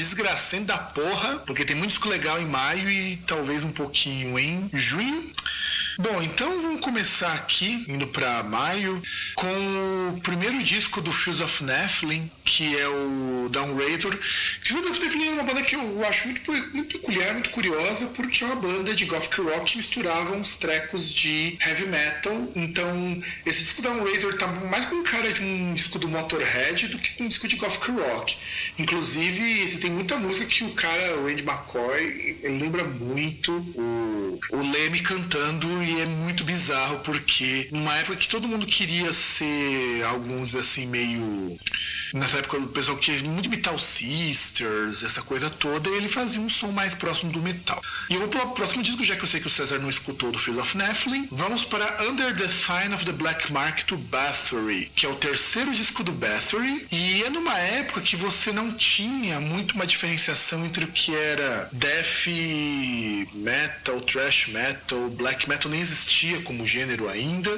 desgracento da porra, porque tem muito disco legal em maio e talvez um pouquinho em junho. Bom, então vamos começar aqui, indo para maio, com o primeiro disco do Fuse of Nephilim, que é o Downrator. Fuse of Nephilim é uma banda que eu acho muito, muito peculiar, muito curiosa, porque é uma banda de gothic rock que misturava uns trecos de heavy metal. Então, esse disco Downrator tá mais com cara de um disco do Motorhead do que com um disco de gothic rock. Inclusive, você tem muita música que o cara, o Andy McCoy, lembra muito o, o Leme cantando e é muito bizarro porque numa época que todo mundo queria ser alguns assim meio nessa época o pessoal queria muito Metal Sisters, essa coisa toda, e ele fazia um som mais próximo do metal. E eu vou para o próximo disco, já que eu sei que o César não escutou do Field of Nephilim. Vamos para Under the Sign of the Black Mark to Bathory, que é o terceiro disco do Bathory, e é numa época que você não tinha muito uma diferenciação entre o que era death metal, thrash metal, black metal nem existia como gênero ainda.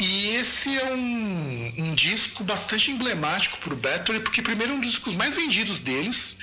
E esse é um, um disco bastante emblemático para o Bathory, porque primeiro é um dos discos mais vendidos deles.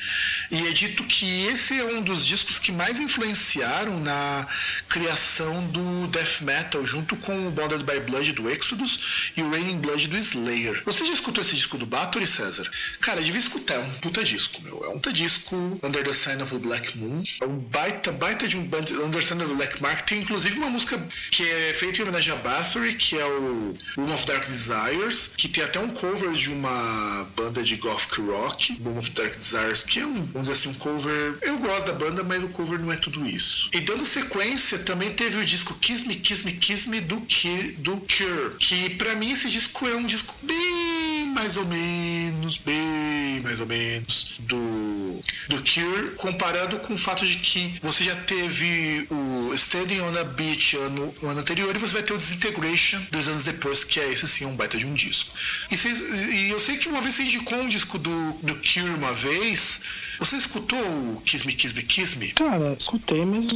E é dito que esse é um dos discos que mais influenciaram na criação do death metal, junto com o Bonded by Blood do Exodus e o Raining Blood do Slayer. Você já escutou esse disco do Bathory, César? Cara, devia escutar, é um puta disco, meu. É um puta disco, Under the Sign of the Black Moon. É um baita, baita de um Under the Sign of the Black Mark. Tem inclusive uma música que é feita em homenagem a Bathory, que é o Room of Dark Desires, que tem até um cover de uma banda de gothic rock, Room of Dark Desires, que é um, vamos dizer assim, um cover. Eu gosto da banda, mas o cover não é tudo isso. E dando sequência, também teve o disco Kiss Me, Kiss Me, Kiss Me do, Ki, do Cure, que para mim esse disco é um disco bem mais ou menos, bem mais ou menos do, do Cure, comparado com o fato de que você já teve o Standing on a Beach ano, ano anterior e você vai ter o Disintegration dois anos depois, que é esse sim um baita de um disco. E, cês, e eu sei que uma vez você indicou um disco do, do Cure uma vez. Você escutou o Kiss Me, Kiss Me, Kiss Me? Cara, escutei, mas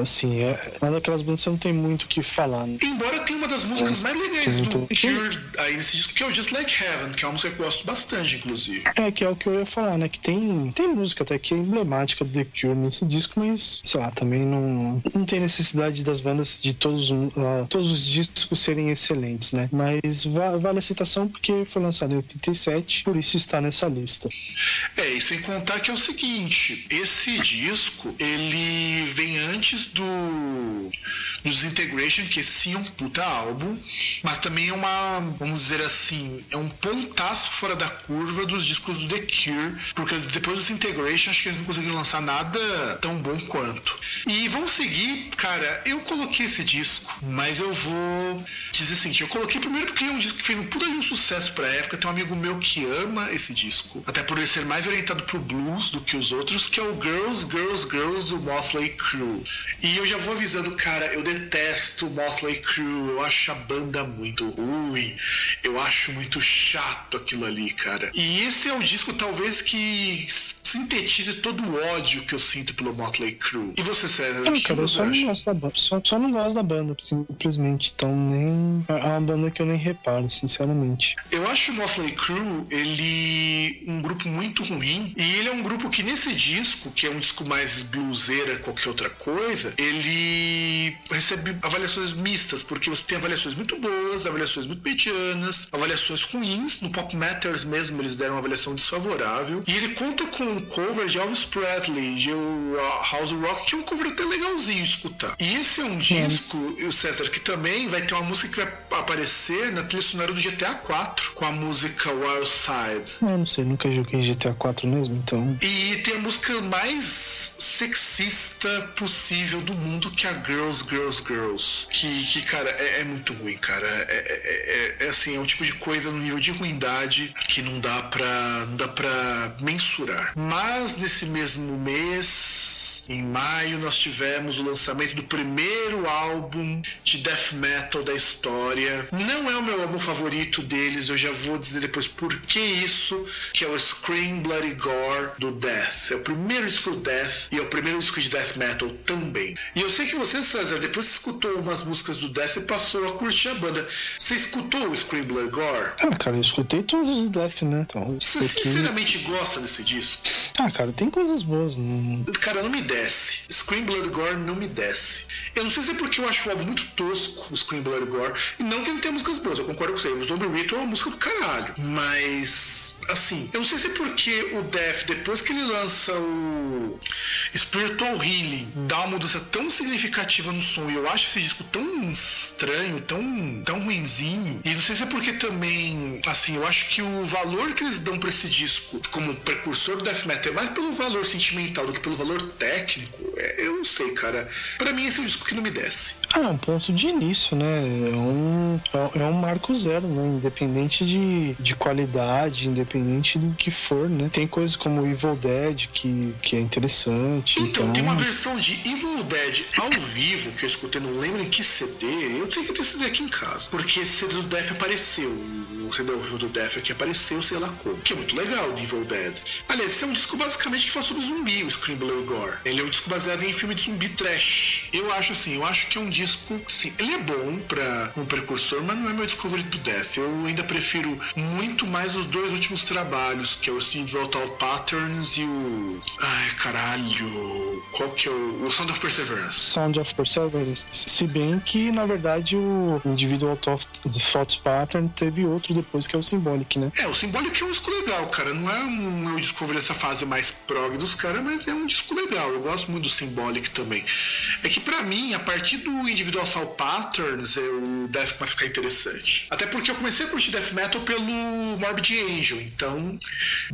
assim, é uma daquelas bandas que não tem muito o que falar. Né? Embora tenha uma das músicas é, mais legais do muito... Cure aí nesse disco, que é o Just Like Heaven, que é uma música que eu gosto bastante, inclusive. É, que é o que eu ia falar, né? Que tem, tem música até que é emblemática do The Cure nesse disco, mas, sei lá, também não, não tem necessidade das bandas de todos, uh, todos os discos serem excelentes, né? Mas vale a citação porque foi lançado em 87, por isso está nessa lista. É, e sem contar que é o seguinte, esse disco, ele vem antes do, do Disintegration, que sim é um puta álbum, mas também é uma, vamos dizer assim, é um pontaço fora da curva dos discos do The Cure, porque depois do Disintegration acho que eles não conseguiram lançar nada tão bom quanto. E vamos seguir, cara, eu coloquei esse disco, mas eu vou dizer seguinte, eu coloquei primeiro porque é um disco que fez um puta de um sucesso pra época, tem um amigo meu que ama esse disco, até por ele ser mais orientado pro blues do que os outros, que é o Girls, Girls, Girls do Motley Crue. E eu já vou avisando, cara, eu detesto o Motley Crue, eu acho a banda muito ruim, eu acho muito chato aquilo ali, cara. E esse é o disco talvez que sintetize todo o ódio que eu sinto pelo Motley Crue. E você, César? Não, cara, eu só não, gosto da banda, só, só, não gosto da banda, simplesmente. Então, nem. É uma banda que eu nem reparo, sinceramente. Eu acho o Motley Crue, ele. um grupo muito ruim. E ele é um grupo que nesse disco, que é um disco mais bluseira qualquer outra coisa, ele recebe avaliações mistas, porque você tem avaliações muito boas, avaliações muito medianas, avaliações ruins. No Pop Matters mesmo, eles deram uma avaliação desfavorável. E ele conta com cover de Elvis Presley, de House Rock, que é um cover até legalzinho escutar. E esse é um disco, o César, que também vai ter uma música que vai aparecer na trilha sonora do GTA 4, com a música Wild Side. Eu não sei, nunca joguei GTA 4 mesmo, então. E tem a música mais sexista possível do mundo que é a Girls, Girls, Girls. Que, que cara, é, é muito ruim, cara. É, é, é, é, assim, é um tipo de coisa no nível de ruindade que não dá pra, não dá pra mensurar. Mas nesse mesmo mês em maio nós tivemos o lançamento do primeiro álbum de death metal da história. Não é o meu álbum favorito deles, eu já vou dizer depois por que isso, que é o Scream Bloody Gore do Death. É o primeiro disco do Death e é o primeiro disco de death metal também. E eu sei que você, César, depois você escutou umas músicas do Death e passou a curtir a banda. Você escutou o Scream Bloody Gore? Ah, cara, eu escutei todos os Death, né? Então, você sinceramente gosta desse disco? Ah, cara, tem coisas boas. Não... Cara, não me desce. Scream Blood Gore não me desce. Eu não sei se é porque eu acho o álbum muito tosco, o Scream Blood Gore. E não que não tenha músicas boas, eu concordo com você. O Zombie Ritual é uma música do caralho. Mas assim, eu não sei se é porque o Death, depois que ele lança o Spiritual Healing, dá uma mudança tão significativa no som, e eu acho esse disco tão estranho, tão, tão ruinzinho, e não sei se é porque também, assim, eu acho que o valor que eles dão pra esse disco como precursor do Death Metal é mais pelo valor sentimental do que pelo valor técnico, é, eu não sei, cara. Para mim esse é um disco que não me desce. Ah, é um ponto de início, né? É um, é um marco zero, né? Independente de, de qualidade, independente do que for, né? Tem coisas como Evil Dead que, que é interessante. Então, então, tem uma versão de Evil Dead ao vivo que eu escutei, não lembro em que CD. Eu tenho que ter CD aqui em casa. Porque CD do Death apareceu. O vivo do Death que apareceu, sei lá como. Que é muito legal, The Evil Dead. Aliás, esse é um disco basicamente que fala sobre zumbi, o Scream Blood Gore. Ele é um disco baseado em filme de zumbi trash. Eu acho assim, eu acho que é um disco, sim, ele é bom pra um precursor, mas não é meu disco favorito do Death. Eu ainda prefiro muito mais os dois últimos trabalhos, que é o Individual Patterns e o. Ai, caralho. Qual que é o. O Sound of Perseverance. Sound of Perseverance. Se bem que, na verdade, o Individual Thought Pattern teve outro depois, que é o Symbolic, né? É, o Symbolic é um disco legal, cara. Não é um meu disco favorito dessa fase mais prog dos caras, mas é um disco legal. Eu gosto muito do Symbolic também. É que para mim, a partir do Individual Thought Patterns, é o Death vai ficar interessante. Até porque eu comecei a curtir Death Metal pelo Morbid Angel, então.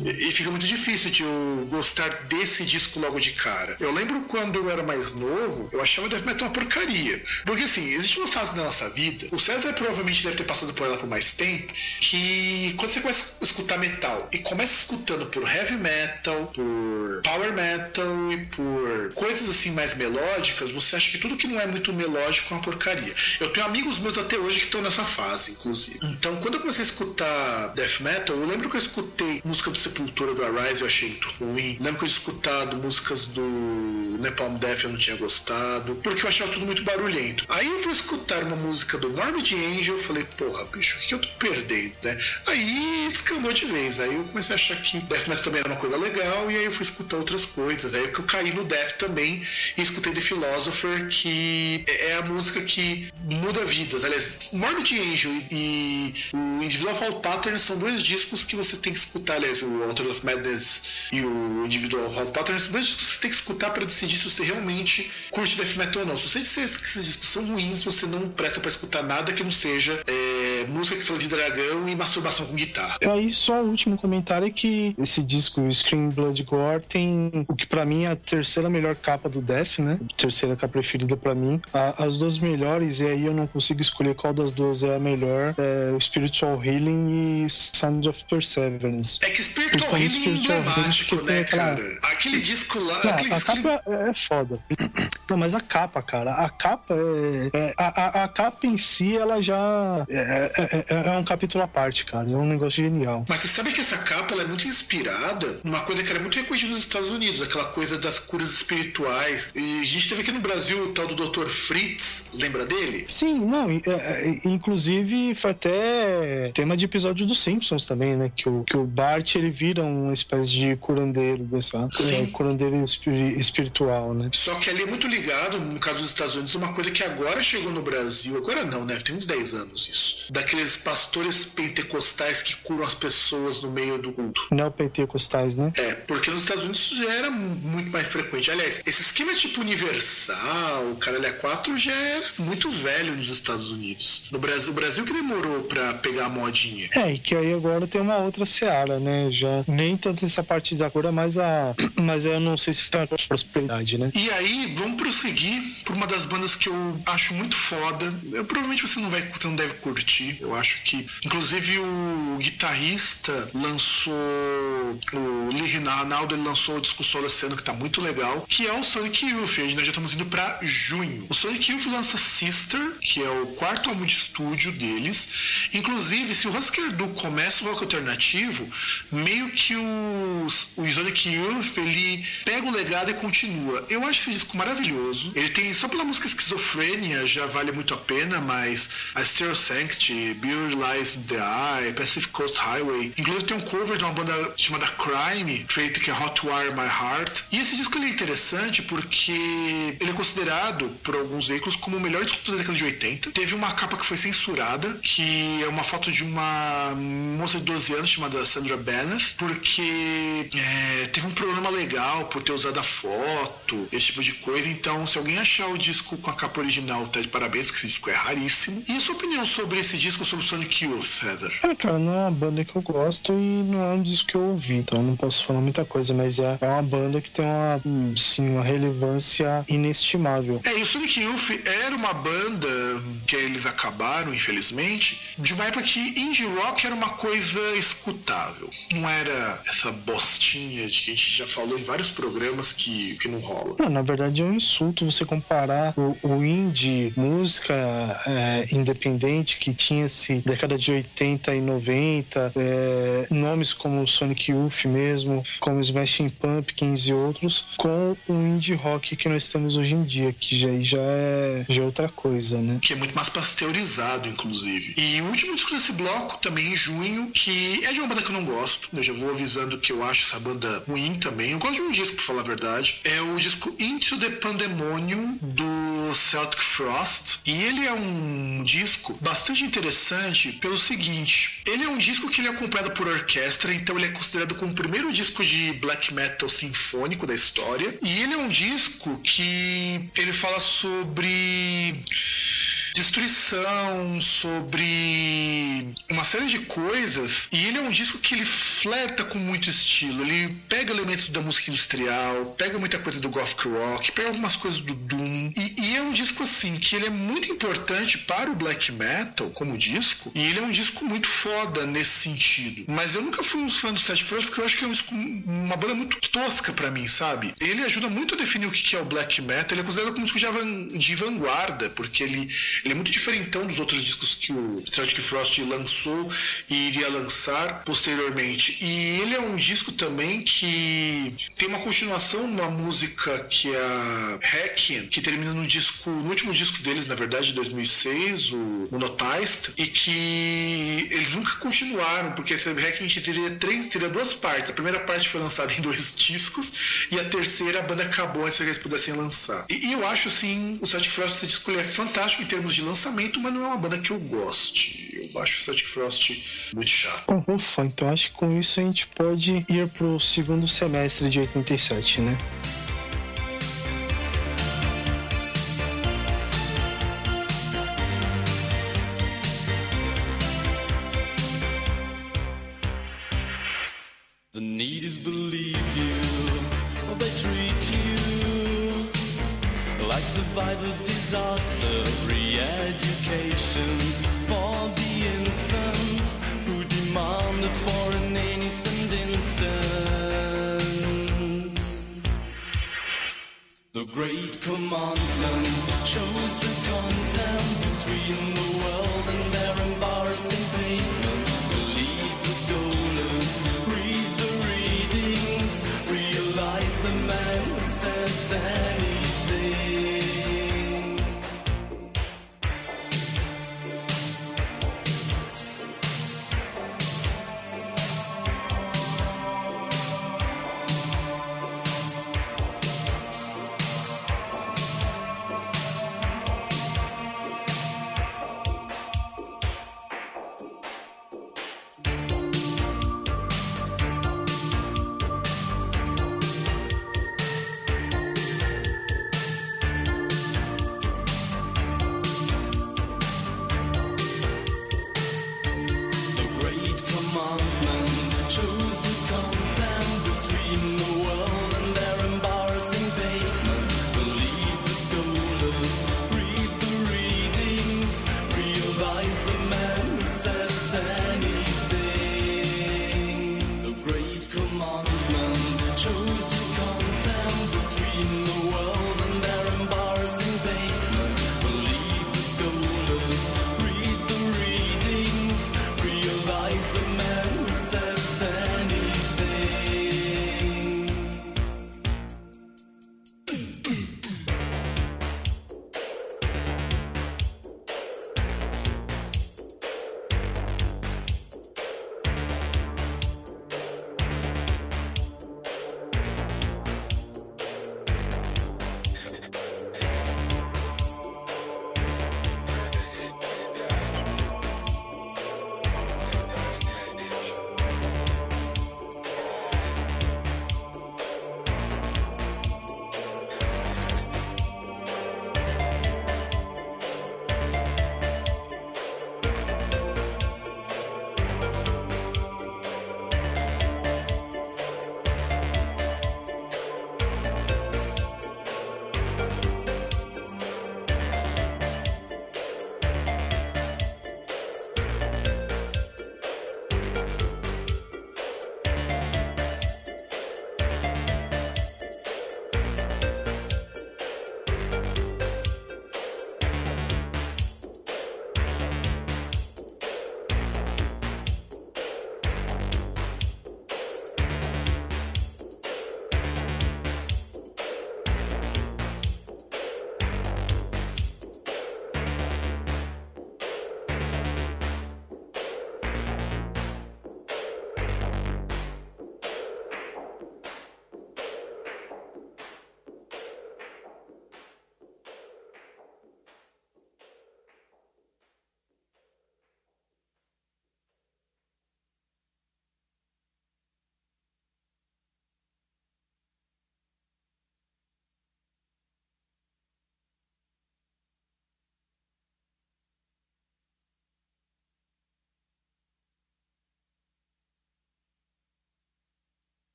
E fica muito difícil de eu gostar desse disco logo de cara. Eu lembro quando eu era mais novo, eu achava Death Metal uma porcaria. Porque assim, existe uma fase na nossa vida, o César provavelmente deve ter passado por ela por mais tempo, que quando você começa a escutar metal e começa escutando por heavy metal, por power metal e por coisas assim mais melódicas, você acha que tudo que não é muito melódico é uma porcaria. Eu tenho amigos meus até hoje que estão nessa fase, inclusive. Então, quando eu comecei a escutar death metal, eu lembro que eu escutei música do Sepultura do Arise, eu achei muito ruim. Lembro que eu escutado músicas do Napalm Death, eu não tinha gostado, porque eu achava tudo muito barulhento. Aí eu fui escutar uma música do Morbid Angel, eu falei, porra, bicho, o que eu tô perdendo, né? Aí escamou de vez. Aí eu comecei a achar que death metal também era uma coisa legal, e aí eu fui escutar outras coisas. Aí que eu caí no death também e escutei The Philosopher, que é a música que muda vidas. Aliás, Morbid Angel e o Individual Fall Patterns são dois discos que você tem que escutar. Aliás, o Author of Madness e o Individual Fall Patterns são dois discos que você tem que escutar para decidir se você realmente curte death metal ou não. Se você disser que esses discos são ruins, você não presta para escutar nada que não seja é, música que fala de dragão e masturbação com guitarra. Aí só o último comentário é que esse disco, Scream Blood Gore, tem o que para mim é a terceira melhor capa do Death, né? Terceira capa preferida para mim. A, as duas melhores, e aí eu não consigo escolher qual das duas é a melhor, é Spiritual Healing e Sound of Perseverance. É que Spiritual Healing é emblemático, né, aquela... cara? Aquele disco lá... Não, aquele a capa é, é foda. Não, mas a capa, cara, a capa é. é a, a, a, capa em si, ela já. É, é, é, um capítulo à parte, cara. É um negócio genial. Mas você sabe que essa capa é muito inspirada numa coisa que era muito reconhecida nos Estados Unidos, aquela coisa das curas espirituais. E a gente teve aqui no Brasil o tal do Dr. Fritz, lembra dele? Sim, não. inclusive, foi até tema de episódio dos Simpsons também, né? Que o, que o Bart ele vira uma espécie de curandeiro, dessa, curandeiro espiritual, né? Só que ali é muito ligado, no caso dos Estados Unidos, uma coisa que agora chegou no Brasil, agora não, né? Tem uns 10 anos isso. Daqueles pastores pentecostais que curam as pessoas no meio do culto. Neopentecostais, né? É, porque nos Estados Unidos isso já era muito mais frequente. Aliás, esse esquema tipo universal, o caralho a 4 já era muito velho nos Estados Unidos. No Brasil, o Brasil que demorou pra pegar a modinha. É, e que aí agora tem uma outra seara, né? Já nem tanto essa parte da cura, mas a. <clears throat> Mas eu não sei se foi a prosperidade, né? E aí, vamos prosseguir por uma das bandas que eu acho muito foda. Eu, provavelmente você não vai você não deve curtir. Eu acho que. Inclusive o guitarrista lançou. O Lee Rinaldo ele lançou o disco solo esse ano que tá muito legal. Que é o Sonic Youth. E nós já estamos indo pra junho. O Sonic Youth lança Sister, que é o quarto álbum de estúdio deles. Inclusive, se o Husker Du começa o rock alternativo, meio que o, o Sonic Youth ele pega o legado e continua. Eu acho esse disco maravilhoso. Ele tem, só pela música Esquizofrênia, já vale muito a pena, mas a Stereo Sanctity, Beauty Lies the Eye, Pacific Coast Highway. Inclusive tem um cover de uma banda chamada Crime, feito que é Hotwire My Heart. E esse disco ele é interessante porque ele é considerado por alguns veículos como o melhor disco da década de 80. Teve uma capa que foi censurada, que é uma foto de uma moça de 12 anos chamada Sandra Bennett, porque é, teve um problema legal por ter usado a foto, esse tipo de coisa. Então, se alguém achar o disco com a capa original, tá de parabéns, porque esse disco é raríssimo. E a sua opinião sobre esse disco, sobre Sonic Youth, César? Ah, cara, não é uma banda que eu gosto e não é um disco que eu ouvi, então não posso falar muita coisa, mas é, é uma banda que tem uma, sim, uma relevância inestimável. É, e o Sonic Youth era uma banda que eles acabaram, infelizmente, de uma época que indie rock era uma coisa escutável. Não era essa bostinha de que a gente já falou em vários programas que, que não rola. Não, na verdade é um insulto você comparar o, o indie, música é, independente que tinha-se década de 80 e 90, é, nomes como Sonic Youth mesmo, como Smashing Pumpkins e outros, com o indie rock que nós temos hoje em dia, que já, já, é, já é outra coisa, né? Que é muito mais pasteurizado, inclusive. E o último disco desse bloco, também em junho, que é de uma banda que eu não gosto, eu já vou avisando que eu acho essa banda ruim também. Eu gosto de um disco, pra falar a verdade. É o disco Into the Pandemonium do Celtic Frost. E ele é um disco bastante interessante pelo seguinte: ele é um disco que ele é acompanhado por orquestra, então ele é considerado como o primeiro disco de black metal sinfônico da história. E ele é um disco que ele fala sobre destruição, sobre uma série de coisas. E ele é um disco que ele flerta com muito estilo. Ele pega elementos da música industrial, pega muita coisa do gothic rock, pega algumas coisas do doom. E, é um disco assim que ele é muito importante para o black metal como disco. E ele é um disco muito foda nesse sentido. Mas eu nunca fui um fã do Sete Frost porque eu acho que é um disco, uma banda muito tosca para mim, sabe? Ele ajuda muito a definir o que é o black metal. Ele é considerado como um disco de vanguarda, porque ele ele é muito diferentão dos outros discos que o Celtic Frost lançou e iria lançar posteriormente. E ele é um disco também que tem uma continuação, uma música que é a Requiem, que termina no disco, no último disco deles, na verdade, de 2006, o Monotheist, e que eles nunca continuaram, porque esse Requiem teria três, teria duas partes. A primeira parte foi lançada em <laughs> dois discos e a terceira a banda acabou antes que eles pudessem lançar. E, e eu acho assim, o Celtic Frost esse disco é fantástico em termos de lançamento, mas não é uma banda que eu goste. Eu acho o Celtic Frost muito chato. Ufa, então acho que com isso a gente pode ir pro segundo semestre de 87, né? Great commandment. Shows the contempt between the